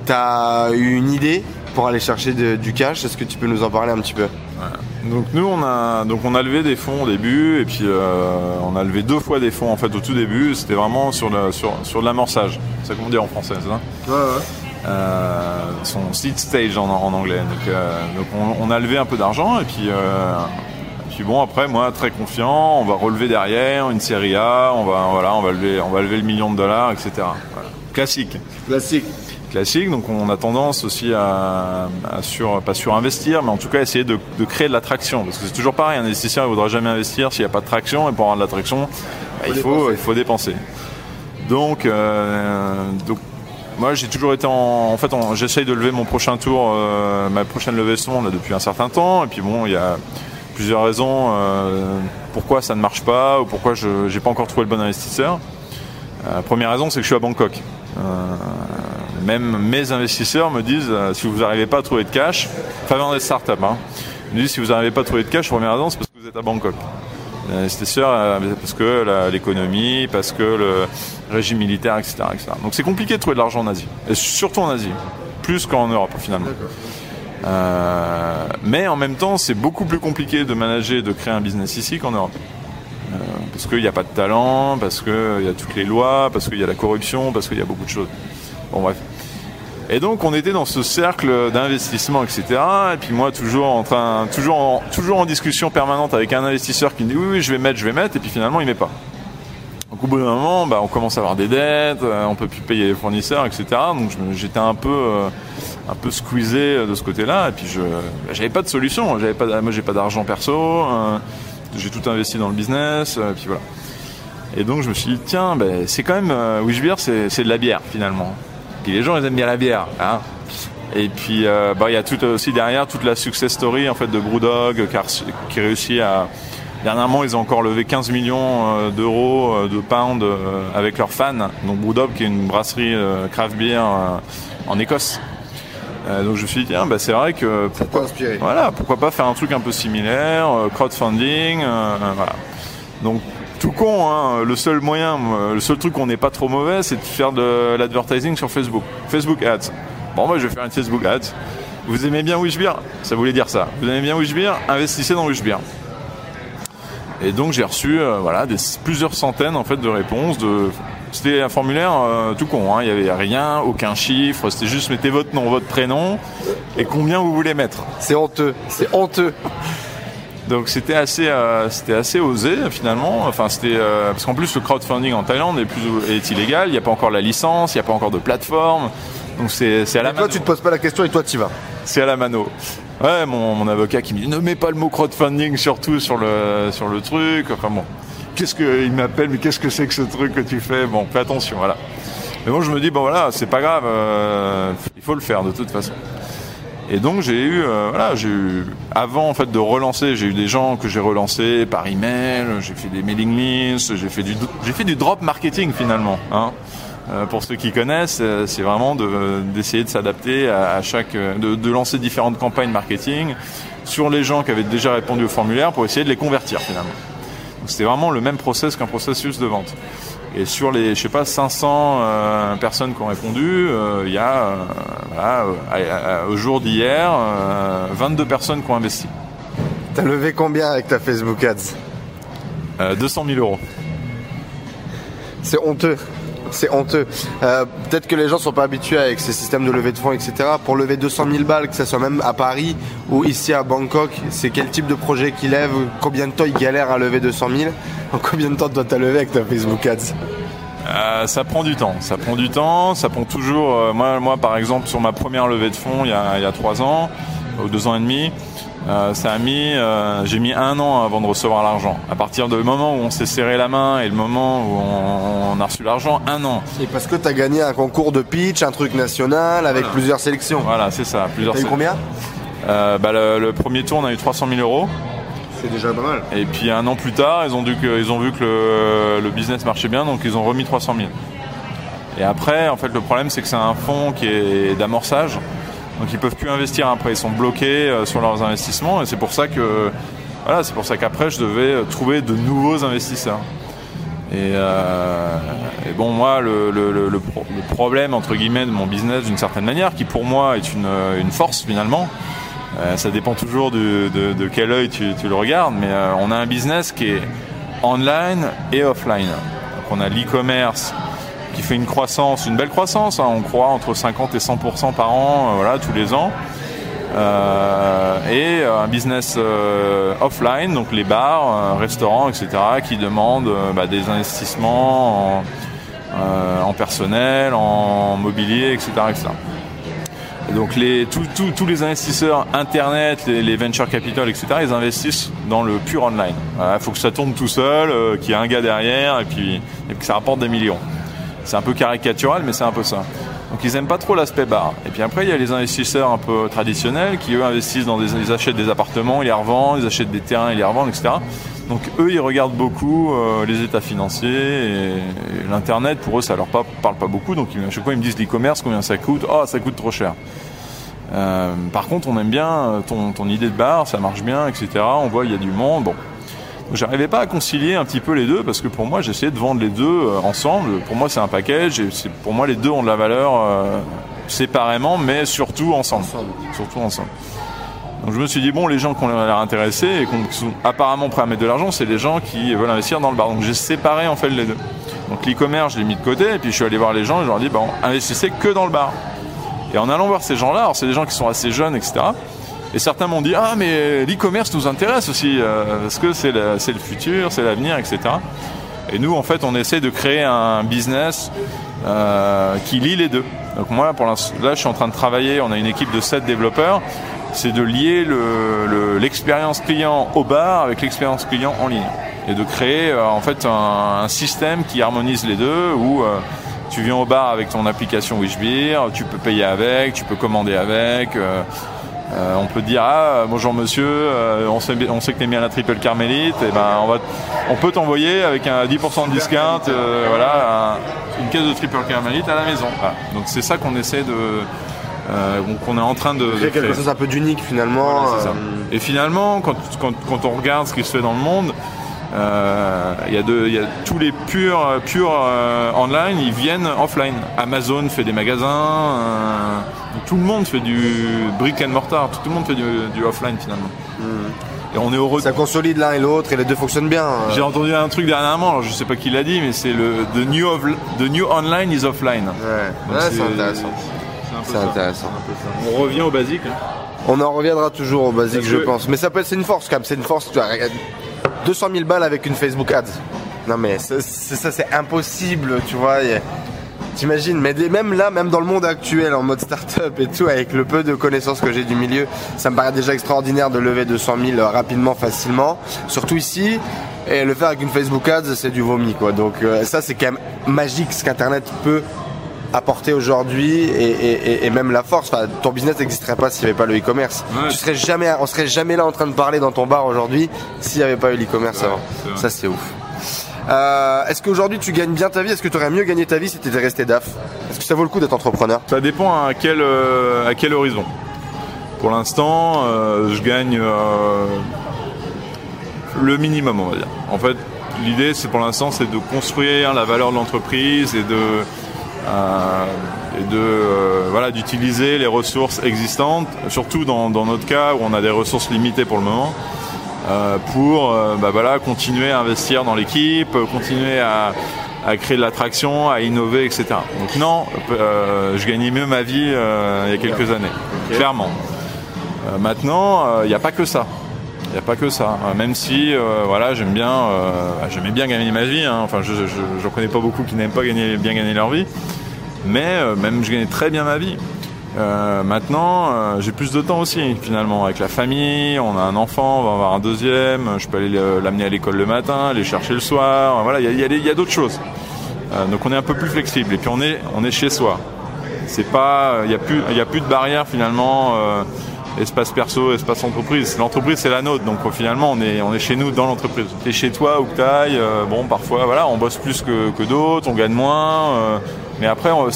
T'as eu une idée pour aller chercher du cash, est-ce que tu peux nous en parler un petit peu? Donc nous on a donc on a levé des fonds au début et puis euh, on a levé deux fois des fonds en fait au tout début c'était vraiment sur le sur, sur de l'amorçage c'est comment dire en français c'est ça? Ouais ouais. euh, son seed stage en, en anglais donc, euh, donc on, on a levé un peu d'argent et puis euh, et puis bon après moi très confiant on va relever derrière une série A on va voilà on va lever on va lever le million de dollars etc Voilà. classique Classique. Classique. Donc on a tendance aussi à, à sur, pas surinvestir, mais en tout cas essayer de, de créer de l'attraction. Parce que c'est toujours pareil, un investisseur ne voudra jamais investir s'il n'y a pas de traction. Et pour avoir de l'attraction, bah, il, faut, il faut dépenser. Donc, euh, donc moi j'ai toujours été en, en fait j'essaye de lever mon prochain tour, euh, ma prochaine levée de fonds là, depuis un certain temps. Et puis bon, il y a plusieurs raisons euh, pourquoi ça ne marche pas ou pourquoi je n'ai pas encore trouvé le bon investisseur. Euh, première raison, c'est que je suis à Bangkok. Euh, même mes investisseurs me disent euh, si vous n'arrivez pas à trouver de cash, dans des startups, hein, me disent si vous n'arrivez pas à trouver de cash, première raison, c'est parce que vous êtes à Bangkok. Les investisseurs, euh, parce que l'économie, parce que le régime militaire, etc. etc. Donc c'est compliqué de trouver de l'argent en Asie, et surtout en Asie, plus qu'en Europe finalement. Euh, mais en même temps, c'est beaucoup plus compliqué de manager et de créer un business ici qu'en Europe. Parce qu'il n'y a pas de talent, parce qu'il y a toutes les lois, parce qu'il y a la corruption, parce qu'il y a beaucoup de choses. Bon bref. Et donc on était dans ce cercle d'investissement, etc. Et puis moi toujours en train, toujours toujours en discussion permanente avec un investisseur qui me dit oui oui je vais mettre, je vais mettre, et puis finalement il met pas. Donc au bout d'un moment, bah, on commence à avoir des dettes, euh, on peut plus payer les fournisseurs, etc. Donc j'étais un peu, euh, un peu squeezé euh, de ce côté-là. Et puis je, bah, j'avais pas de solution. J'avais pas, moi j'ai pas d'argent perso. j'ai tout investi dans le business. euh, puis voilà. Et donc je me suis dit tiens, ben, c'est quand même euh, c'est de la bière finalement. Puis les gens ils aiment bien la bière. Hein et puis euh, bah, il y a tout aussi derrière toute la success story en fait de Brewdog qui, réussit à Dernièrement, ils ont encore levé 15 millions euh, d'euros, euh, de pounds euh, avec leurs fans. Donc Brewdog, qui est une brasserie euh, craft beer euh, en Écosse. Euh, donc je me suis dit, tiens, bah, c'est vrai que Pourquoi inspiré voilà, pourquoi pas faire un truc un peu similaire, euh, crowdfunding, euh, euh, voilà. Donc tout con, hein, le seul moyen, euh, le seul truc qu'on n'est pas trop mauvais, c'est de faire de l'advertising sur Facebook. Facebook Ads. Bon, moi je vais faire une Facebook Ads. Vous aimez bien Wishbeer Ça voulait dire ça. Vous aimez bien Wishbeer Investissez dans Wishbeer. Et donc j'ai reçu euh, voilà plusieurs centaines en fait de réponses. C'était un formulaire euh, tout con, hein. il n'y avait rien, aucun chiffre, c'était juste mettez votre nom, votre prénom et combien vous voulez mettre. C'est honteux, c'est honteux. Donc c'était assez, euh, c'était assez osé finalement. Enfin c'était euh, parce qu'en plus le crowdfunding en Thaïlande est plus est illégal. Il n'y a pas encore la licence, il n'y a pas encore de plateforme. Donc c'est c'est à la Toi mano. tu te poses pas la question et toi tu y vas. C'est à la mano. Ouais, mon, mon avocat qui me dit ne mets pas le mot crowdfunding surtout sur le sur le truc. Enfin bon, qu'est-ce que il m'appelle Mais qu'est-ce que c'est que ce truc que tu fais? Bon, fais attention, voilà. Mais bon, je me dis bon voilà, c'est pas grave, euh, il faut le faire de toute façon. Et donc j'ai eu, euh, voilà, j'ai eu, avant en fait de relancer, j'ai eu des gens que j'ai relancés par email, j'ai fait des mailing lists, j'ai fait du, j'ai fait du drop marketing finalement. Hein. Euh, pour ceux qui connaissent, euh, c'est vraiment de- d'essayer de, s'adapter à, chaque, de, de lancer différentes campagnes marketing sur les gens qui avaient déjà répondu au formulaire pour essayer de les convertir finalement. C'était vraiment le même process qu'un processus de vente. Et sur les, je sais pas, 500 euh, personnes qui ont répondu, euh, il y a, euh, au jour d'hier, 22 personnes qui ont investi. T'as levé combien avec ta Facebook Ads? 200 000 euros. C'est honteux. C'est honteux. Euh, Peut-être que les gens sont pas habitués avec ces systèmes de levée de fonds, etc. Pour lever 200 000 balles, que ce soit même à Paris ou ici à Bangkok, c'est quel type de projet qu'ils lèvent Combien de temps ils galèrent à lever 200 000 En combien de temps dois tu lever avec ta Facebook Ads? Euh, ça prend du temps, ça prend du temps, ça prend toujours. Euh, moi, moi, par exemple, sur ma première levée de fonds, il y a, il y a trois ans ou deux ans et demi, euh, ça a mis, euh, j'ai mis un an avant de recevoir l'argent. À partir du moment où on s'est serré la main et le moment où on, on a reçu l'argent, un an. Et parce que tu as gagné un concours de pitch, un truc national avec Voilà. plusieurs sélections. Voilà, c'est ça. Plusieurs. T'as eu combien? Euh, bah, le, le premier tour, on a eu 300 000 euros. C'est déjà pas mal. Et puis un an plus tard, ils ont, dû que, ils ont vu que le, le business marchait bien, donc ils ont remis 300 000. Et après, en fait, le problème, c'est que c'est un fonds qui est d'amorçage, donc ils peuvent plus investir après. Ils sont bloqués euh, sur leurs investissements, et c'est pour ça que, voilà, c'est pour ça qu'après, je devais trouver de nouveaux investisseurs. Et, euh, bon, moi, le, le- le- le pro- le problème entre guillemets de mon business, d'une certaine manière, qui pour moi est une, force finalement. euh, ça dépend toujours de, quel œil tu, le regardes, mais euh, on a un business qui est online et offline. Donc on a l'e-commerce qui fait une croissance, une belle croissance. hein, on croit entre 50 et 100% par an, euh, voilà, tous les ans. Euh, et euh, un business offline, donc les bars, restaurants, etc., qui demandent bah, des investissements en, personnel, en mobilier, etc. etc. Et donc les, tous- les investisseurs internet, les, venture capital, etc., ils investissent dans le pur online. Il faut que ça tourne tout seul, qu'il y ait un gars derrière et puis, et que ça rapporte des millions. C'est un peu caricatural, mais c'est un peu ça. Donc ils aiment pas trop l'aspect bar. Et puis après, il y a les investisseurs un peu traditionnels qui eux investissent dans des, ils achètent des appartements, ils les revendent, ils achètent des terrains, ils les revendent, etc. Donc eux, ils regardent beaucoup euh, les états financiers et, et l'internet. Pour eux, ça leur parle pas beaucoup. Donc à chaque fois, ils me disent l'e-commerce, combien ça coûte? Oh, ça coûte trop cher. Euh, par contre, on aime bien euh, ton, ton idée de bar, ça marche bien, etc. On voit il y a du monde. Bon, j'arrivais pas à concilier un petit peu les deux parce que pour moi, j'essayais de vendre les deux euh, ensemble. Pour moi, c'est un package et pour moi, les deux ont de la valeur euh, séparément, mais surtout ensemble. Surtout ensemble. Donc je me suis dit bon, les gens qui ont l'air intéressés et qui sont apparemment prêts à mettre de l'argent, c'est les gens qui veulent investir dans le bar. Donc j'ai séparé en fait les deux. Donc l'e-commerce, je l'ai mis de côté et puis je suis allé voir les gens et je leur ai dit bon, investissez que dans le bar. Et en allant voir ces gens-là, alors c'est des gens qui sont assez jeunes, etc. Et certains m'ont dit ah mais l'e-commerce nous intéresse aussi euh, parce que c'est le, le futur, c'est l'avenir, etc. Et nous en fait on essaie de créer un business euh, qui lie les deux. Donc moi pour là je suis en train de travailler, on a une équipe de 7 développeurs, c'est de lier le- le- l'expérience client au bar avec l'expérience client en ligne et de créer euh, en fait un, système qui harmonise les deux où tu viens au bar avec ton application Wishbeer, tu peux payer avec, tu peux commander avec. Euh, on peut dire ah bonjour monsieur, euh, on, sait, on sait que t'es mis à la triple carmélite, et ben on va, on peut t'envoyer avec un 10% de discount, euh, voilà, un- une caisse de triple carmélite à la maison. Voilà. Donc c'est ça qu'on essaie de, euh, qu'on est en train de, de C'est quelque créer. chose un peu d'unique finalement. Voilà, c'est ça. euh, Et finalement, quand, quand, quand on regarde ce qui se fait dans le monde, euh, il y, a de- il y a tous les purs, purs euh, online, ils viennent offline. Amazon fait des magasins, euh, tout le monde fait du brick and mortar, tout le monde fait du, du offline finalement. Et on est heureux. Ça consolide l'un et l'autre et les deux fonctionnent bien. euh. J'ai entendu un truc dernièrement, alors je sais pas qui l'a dit, mais c'est le the new, of- the new online is offline. Ouais, c'est intéressant. c'est ça. intéressant. On revient au basique. hein. On en reviendra toujours au basique, je que- pense. Mais ça peut être, une force quand même. C'est une force. Tu vois, 200 000 balles avec une Facebook Ads. Non mais ça, c'est impossible, tu vois. T'imagines, mais même là, même dans le monde actuel, en mode start-up et tout, avec le peu de connaissances que j'ai du milieu, ça me paraît déjà extraordinaire de lever 200 000 rapidement, facilement. Surtout ici, et le faire avec une Facebook Ads, c'est du vomi, quoi. Donc euh, ça, c'est quand même magique ce qu'Internet peut apporter aujourd'hui et, et- et- et même la force. Enfin, ton business n'existerait pas s'il n'y avait pas le e-commerce. Ouais. Tu serais jamais, on serait jamais là en train de parler dans ton bar aujourd'hui s'il n'y avait pas eu l'e-commerce Ouais, avant. Ça, c'est ouf. Euh, Est-ce qu'aujourd'hui tu gagnes bien ta vie? Est-ce que tu aurais mieux gagné ta vie si tu étais resté DAF? Est-ce que ça vaut le coup d'être entrepreneur? Ça dépend à quel, euh, à quel horizon. Pour l'instant, euh, je gagne le minimum, on va dire. En fait, l'idée, c'est pour l'instant, c'est de construire la valeur de l'entreprise et de et de euh, voilà d'utiliser les ressources existantes, surtout dans, dans, notre cas où on a des ressources limitées pour le moment, euh, pour bah, voilà continuer à investir dans l'équipe, continuer à, à, créer de l'attraction, à innover, etc. Donc non, je gagnais mieux ma vie il y a quelques années, clairement. maintenant, il n'y a pas que ça. Il n'y a pas que ça. Même si, voilà, j'aime bien, j'aimais bien gagner ma vie. Hein. Enfin, je, je, connais pas beaucoup qui n'aiment pas bien gagner leur vie mais euh, même je gagnais très bien ma vie. Euh, maintenant, euh, j'ai plus de temps aussi, finalement, avec la famille. On a un enfant, on va avoir un deuxième. Je peux aller l'amener à l'école le matin, aller chercher le soir. Voilà, il y a, y a d'autres choses. donc on est un peu plus flexible. Et puis on est, on est chez soi. C'est pas, il n'y a plus, a plus de barrière finalement. Espace perso, espace entreprise. L'entreprise c'est la nôtre, donc finalement on est, on est chez nous dans l'entreprise. T'es chez toi ou que t'ailles, bon parfois voilà, on bosse plus que, que d'autres, on gagne moins. Mais après, il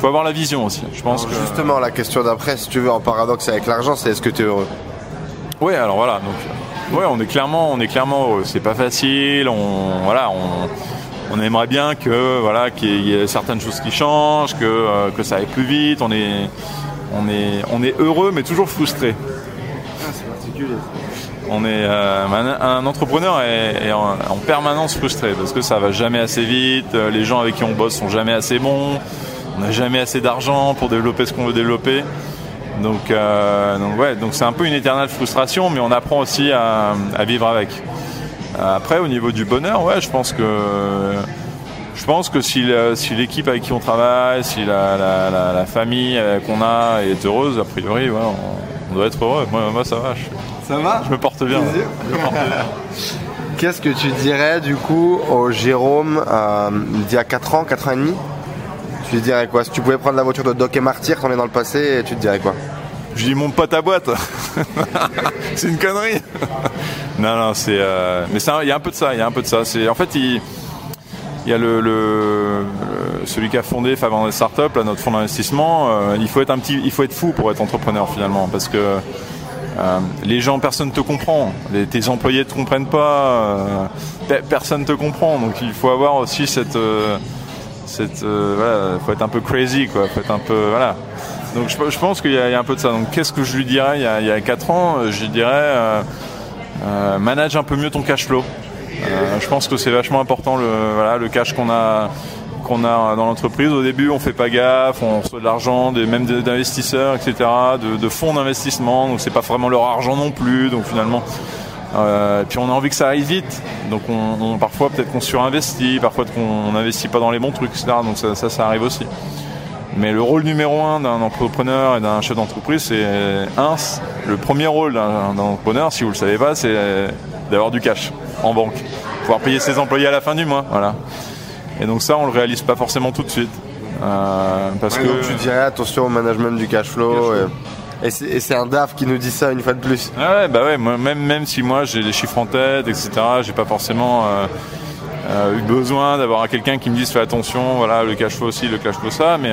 faut avoir la vision aussi. Je pense que... Justement, la question d'après, si tu veux, en paradoxe avec l'argent, c'est est-ce que tu es heureux? Oui, alors voilà. Donc, ouais, on est clairement, on est clairement heureux. C'est pas facile. On, voilà, on, on aimerait bien que voilà qu'il y ait certaines choses qui changent, que, euh, que ça aille plus vite. On est, on est, on est heureux, mais toujours frustré. Ah, c'est particulier. On est euh, un, entrepreneur est, en, permanence frustré parce que ça va jamais assez vite. Euh, les gens avec qui on bosse sont jamais assez bons. On n'a jamais assez d'argent pour développer ce qu'on veut développer. Donc, euh, donc ouais, donc c'est un peu une éternelle frustration, mais on apprend aussi à, vivre avec. Après, au niveau du bonheur, ouais, je pense que je pense que si, l'équipe avec qui on travaille, si la, famille qu'on a est heureuse, a priori, on, doit être heureux. Moi, ça va. Ça va Je me porte bien. Qu'est-ce que tu dirais du coup au Jérôme euh, d'il y a 4 ans, 4 ans et demi? Tu lui dirais quoi? Si tu pouvais prendre la voiture de Doc et Martyr, t'en es dans le passé, tu te dirais quoi? Je lui monte pas ta boîte C'est une connerie Non, non, c'est. Euh, mais il y a un peu de ça, il y a un peu de ça. En fait, il. Il y a le, celui qui a fondé Favant Startup, là, notre fonds d'investissement. Euh, il faut être un petit, il faut être fou pour être entrepreneur finalement, parce que euh, les gens, personne ne te comprend. tes employés ne te comprennent pas. Euh, personne ne te comprend. Donc il faut avoir aussi cette, euh, cette, voilà, faut être un peu crazy, quoi. Faut être un peu, voilà. Donc je, pense qu'il y, a un peu de ça. Donc qu'est-ce que je lui dirais il y a, il y a 4 ans? Je lui dirais manage un peu mieux ton cash flow. Je pense que c'est vachement important le, cash qu'on a dans l'entreprise. Au début, on fait pas gaffe, on reçoit de l'argent, même d'investisseurs, etc., de, fonds d'investissement. Donc c'est pas vraiment leur argent non plus. Donc finalement, euh, puis on a envie que ça aille vite. Donc on, parfois peut-être qu'on surinvestit, parfois qu'on n'investit pas dans les bons trucs, etc. Donc ça, ça, arrive aussi. Mais le rôle numéro un d'un entrepreneur et d'un chef d'entreprise, c'est un, le premier rôle d'un entrepreneur, si vous le savez pas, c'est d'avoir du cash en banque, pouvoir payer ses employés à la fin du mois. Voilà. Et donc ça, on le réalise pas forcément tout de suite. Euh, parce que donc tu dirais attention au management du cash flow. Et, c'est un DAF qui nous dit ça une fois de plus. Ah ouais, bah ouais, même, même si moi j'ai les chiffres en tête, etc., j'ai pas forcément euh, euh, eu besoin d'avoir quelqu'un qui me dise fais attention, voilà, le cash flow aussi, le cash flow ça, mais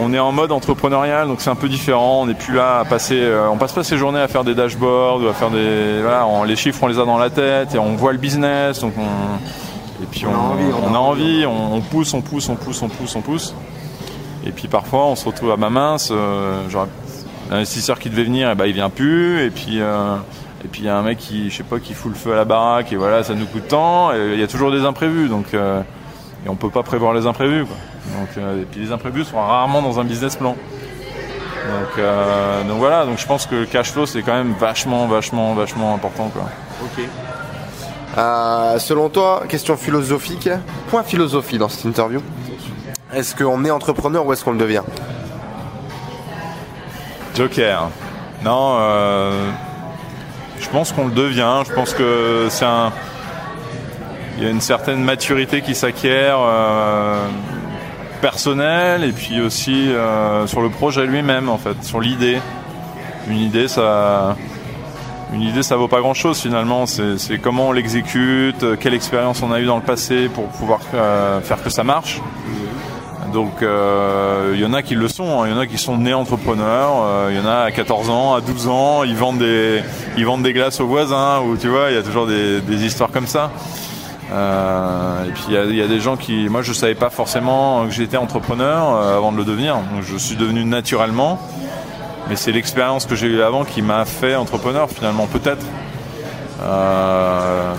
on est en mode entrepreneurial, donc c'est un peu différent. On n'est plus là à passer, on passe pas ses journées à faire des dashboards ou à faire des, voilà, les chiffres on les a dans la tête et on voit le business, donc on et puis on, a envie, on, pousse, on pousse, on pousse, on pousse, on pousse. Et puis parfois on se retrouve à ma mince, euh, l'investisseur qui devait venir, et eh ben, il vient plus. Et puis euh, et puis il y a un mec qui, je sais pas, qui fout le feu à la baraque et voilà, ça nous coûte tant. Il y a toujours des imprévus, donc euh, et on peut pas prévoir les imprévus. Donc et puis les imprévus sont rarement dans un business plan. Donc, donc voilà, donc je pense que le cash flow c'est quand même vachement, vachement, vachement important quoi. Ok. Euh, selon toi, question philosophique, point philosophie dans cette interview. Est-ce qu'on est entrepreneur ou est-ce qu'on le devient? Joker. Non, euh, je pense qu'on le devient. Je pense que c'est un. Il y a une certaine maturité qui s'acquiert euh, personnelle et puis aussi sur le projet lui-même en fait, sur l'idée. Une idée, ça une idée, ça vaut pas grand-chose finalement. C'est comment on l'exécute, euh, quelle expérience on a eu dans le passé pour pouvoir euh, faire que ça marche. Donc euh, il y en a qui le sont, hein. il y en a qui sont nés entrepreneurs, il y en a à 14 ans, à 12 ans, ils vendent des, ils vendent des glaces aux voisins, ou tu vois, il y a toujours des, histoires comme ça. Euh, et puis il y, a des gens qui, moi je savais pas forcément que j'étais entrepreneur euh, avant de le devenir. Je suis devenu naturellement, mais c'est l'expérience que j'ai eue avant qui m'a fait entrepreneur finalement peut-être. Euh,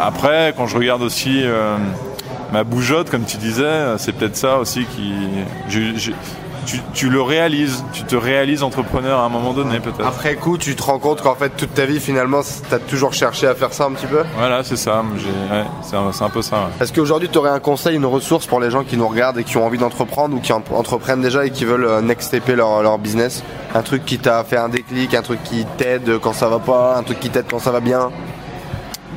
après, quand je regarde aussi ma bougeotte, comme tu disais, c'est peut-être ça aussi qui tu, le réalises, tu te réalises entrepreneur à un moment donné peut-être. Après coup, tu te rends compte qu'en fait toute ta vie finalement, tu as toujours cherché à faire ça un petit peu Voilà, c'est ça, c'est un, peu ça. Est-ce qu'aujourd'hui tu aurais un conseil, une ressource pour les gens qui nous regardent et qui ont envie d'entreprendre ou qui entreprennent déjà et qui veulent euh, next stepper leur, leur business? Un truc qui t'a fait un déclic, un truc qui t'aide quand ça va pas, un truc qui t'aide quand ça va bien?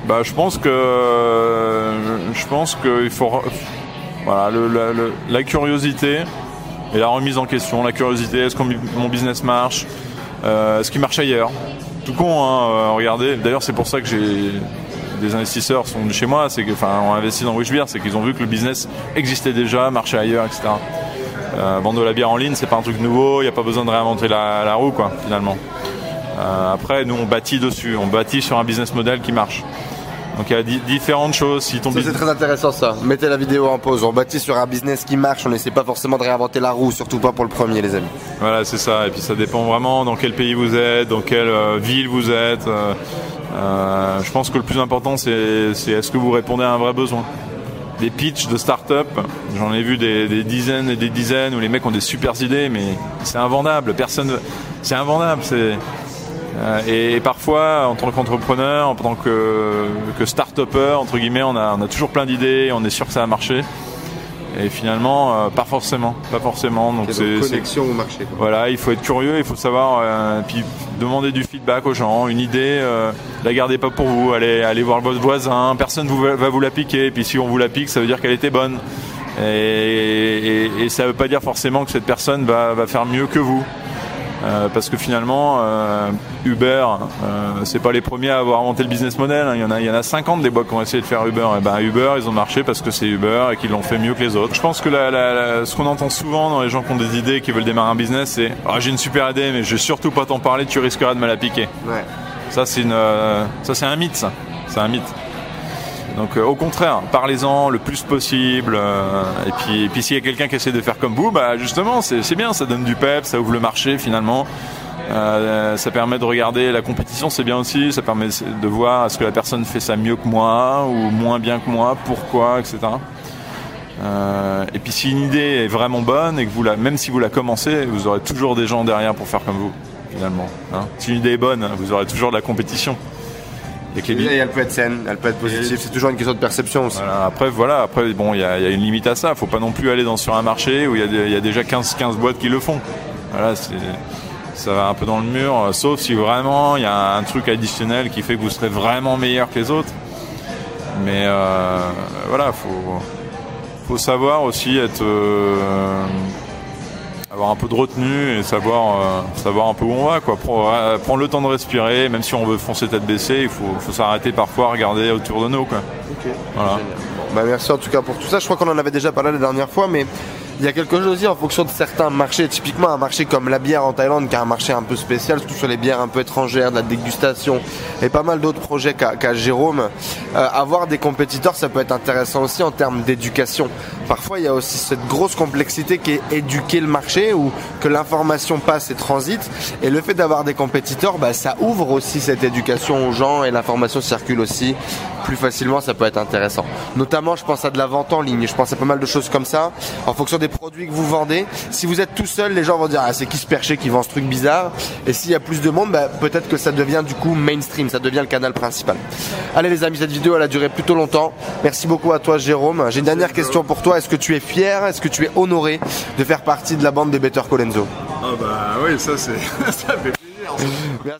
Bah, je pense que je pense qu'il faut voilà la curiosité, et la remise en question, la curiosité, est-ce que mon business marche, euh, est-ce qu'il marche ailleurs Tout con, hein, euh, regardez. D'ailleurs, c'est pour ça que j'ai des investisseurs sont chez moi, c'est que, enfin, ont investi dans Wishbeer, c'est qu'ils ont vu que le business existait déjà, marchait ailleurs, etc. Euh, vendre de la bière en ligne, c'est pas un truc nouveau, il n'y a pas besoin de réinventer la, roue, quoi, finalement. Euh, après, nous, on bâtit dessus, on bâtit sur un business model qui marche. Donc il y a différentes choses. Si ton c'est très intéressant ça. Mettez la vidéo en pause. On bâtit sur un business qui marche. On n'essaie pas forcément de réinventer la roue, surtout pas pour le premier, les amis. Voilà, c'est ça. Et puis ça dépend vraiment dans quel pays vous êtes, dans quelle euh, ville vous êtes. Euh, euh, je pense que le plus important, c'est est-ce que vous répondez à un vrai besoin. Des pitchs de start-up, j'en ai vu des, des, dizaines et des dizaines où les mecs ont des super idées, mais c'est invendable. Personne, c'est invendable. C'est et, parfois, en tant qu'entrepreneur, en tant que, que start-upper, entre guillemets, on a, on a toujours plein d'idées, on est sûr que ça va marcher. Et finalement, euh, pas forcément, pas forcément. Donc c'est connexion au marché. Voilà, il faut être curieux, il faut savoir, euh, puis demander du feedback aux gens, une idée, la gardez pas pour vous, allez, allez voir votre voisin, personne vous, va vous la piquer. Et puis si on vous la pique, ça veut dire qu'elle était bonne. Et, et, et, ça veut pas dire forcément que cette personne va, va faire mieux que vous. Euh, parce que finalement, euh, Uber, euh, c'est pas les premiers à avoir inventé le business model. Hein. Il y en a, il y en a 50 des boîtes qui ont essayé de faire Uber. Et eh ben Uber, ils ont marché parce que c'est Uber et qu'ils l'ont fait mieux que les autres. Je pense que ce qu'on entend souvent dans les gens qui ont des idées, qui veulent démarrer un business, c'est ah, j'ai une super idée, mais je vais surtout pas t'en parler, tu risqueras de me la piquer. Ouais. Ça c'est une, ça c'est un mythe, ça. C'est un mythe. Donc euh, au contraire, parlez-en le plus possible. Euh, et puis, s'il y a quelqu'un qui essaie de faire comme vous, bah justement, c'est bien, ça donne du pep, ça ouvre le marché finalement. Euh, ça permet de regarder la compétition, c'est bien aussi. Ça permet de voir est-ce que la personne fait ça mieux que moi ou moins bien que moi, pourquoi, etc. et puis si une idée est vraiment bonne et que vous la, même si vous la commencez, vous aurez toujours des gens derrière pour faire comme vous, finalement. Hein. si une idée est bonne, vous aurez toujours de la compétition. Et elle peut être saine, elle peut être positive, c'est toujours une question de perception aussi. après, voilà, après, bon, il y, a une limite à ça. Faut pas non plus aller dans, sur un marché où il y, a déjà 15, 15 boîtes qui le font. Voilà, ça va un peu dans le mur, sauf si vraiment il y a un truc additionnel qui fait que vous serez vraiment meilleur que les autres. Mais euh, voilà, faut, faut savoir aussi être. Euh, avoir un peu de retenue et savoir, euh, savoir un peu où on va. Quoi. Euh, prendre le temps de respirer, même si on veut foncer tête baissée, il faut, faut s'arrêter parfois, regarder autour de nous. Quoi. Voilà. Bah, merci en tout cas pour tout ça. Je crois qu'on en avait déjà parlé la dernière fois, mais il y a quelque chose aussi en fonction de certains marchés. Typiquement, un marché comme la bière en Thaïlande, qui est un marché un peu spécial, surtout sur les bières un peu étrangères, de la dégustation, et pas mal d'autres projets qu'a Jérôme. Euh, avoir des compétiteurs, ça peut être intéressant aussi en termes d'éducation. Parfois, il y a aussi cette grosse complexité qui est éduquer le marché, ou que l'information passe et transite. Et le fait d'avoir des compétiteurs, bah, ça ouvre aussi cette éducation aux gens et l'information circule aussi plus facilement. Ça peut être intéressant. Notamment, je pense à de la vente en ligne. Je pense à pas mal de choses comme ça. En fonction produits que vous vendez. Si vous êtes tout seul, les gens vont dire ah, c'est qui ce perché qui vend ce truc bizarre? Et s'il y a plus de monde, bah, peut-être que ça devient du coup mainstream, ça devient le canal principal. Allez les amis, cette vidéo elle a duré plutôt longtemps. Merci beaucoup à toi Jérôme. J'ai une dernière question pour toi. Est-ce que tu es fier, est-ce que tu es honoré de faire partie de la bande des Better Colenso? Ah bah oui, ça c'est ça fait plaisir.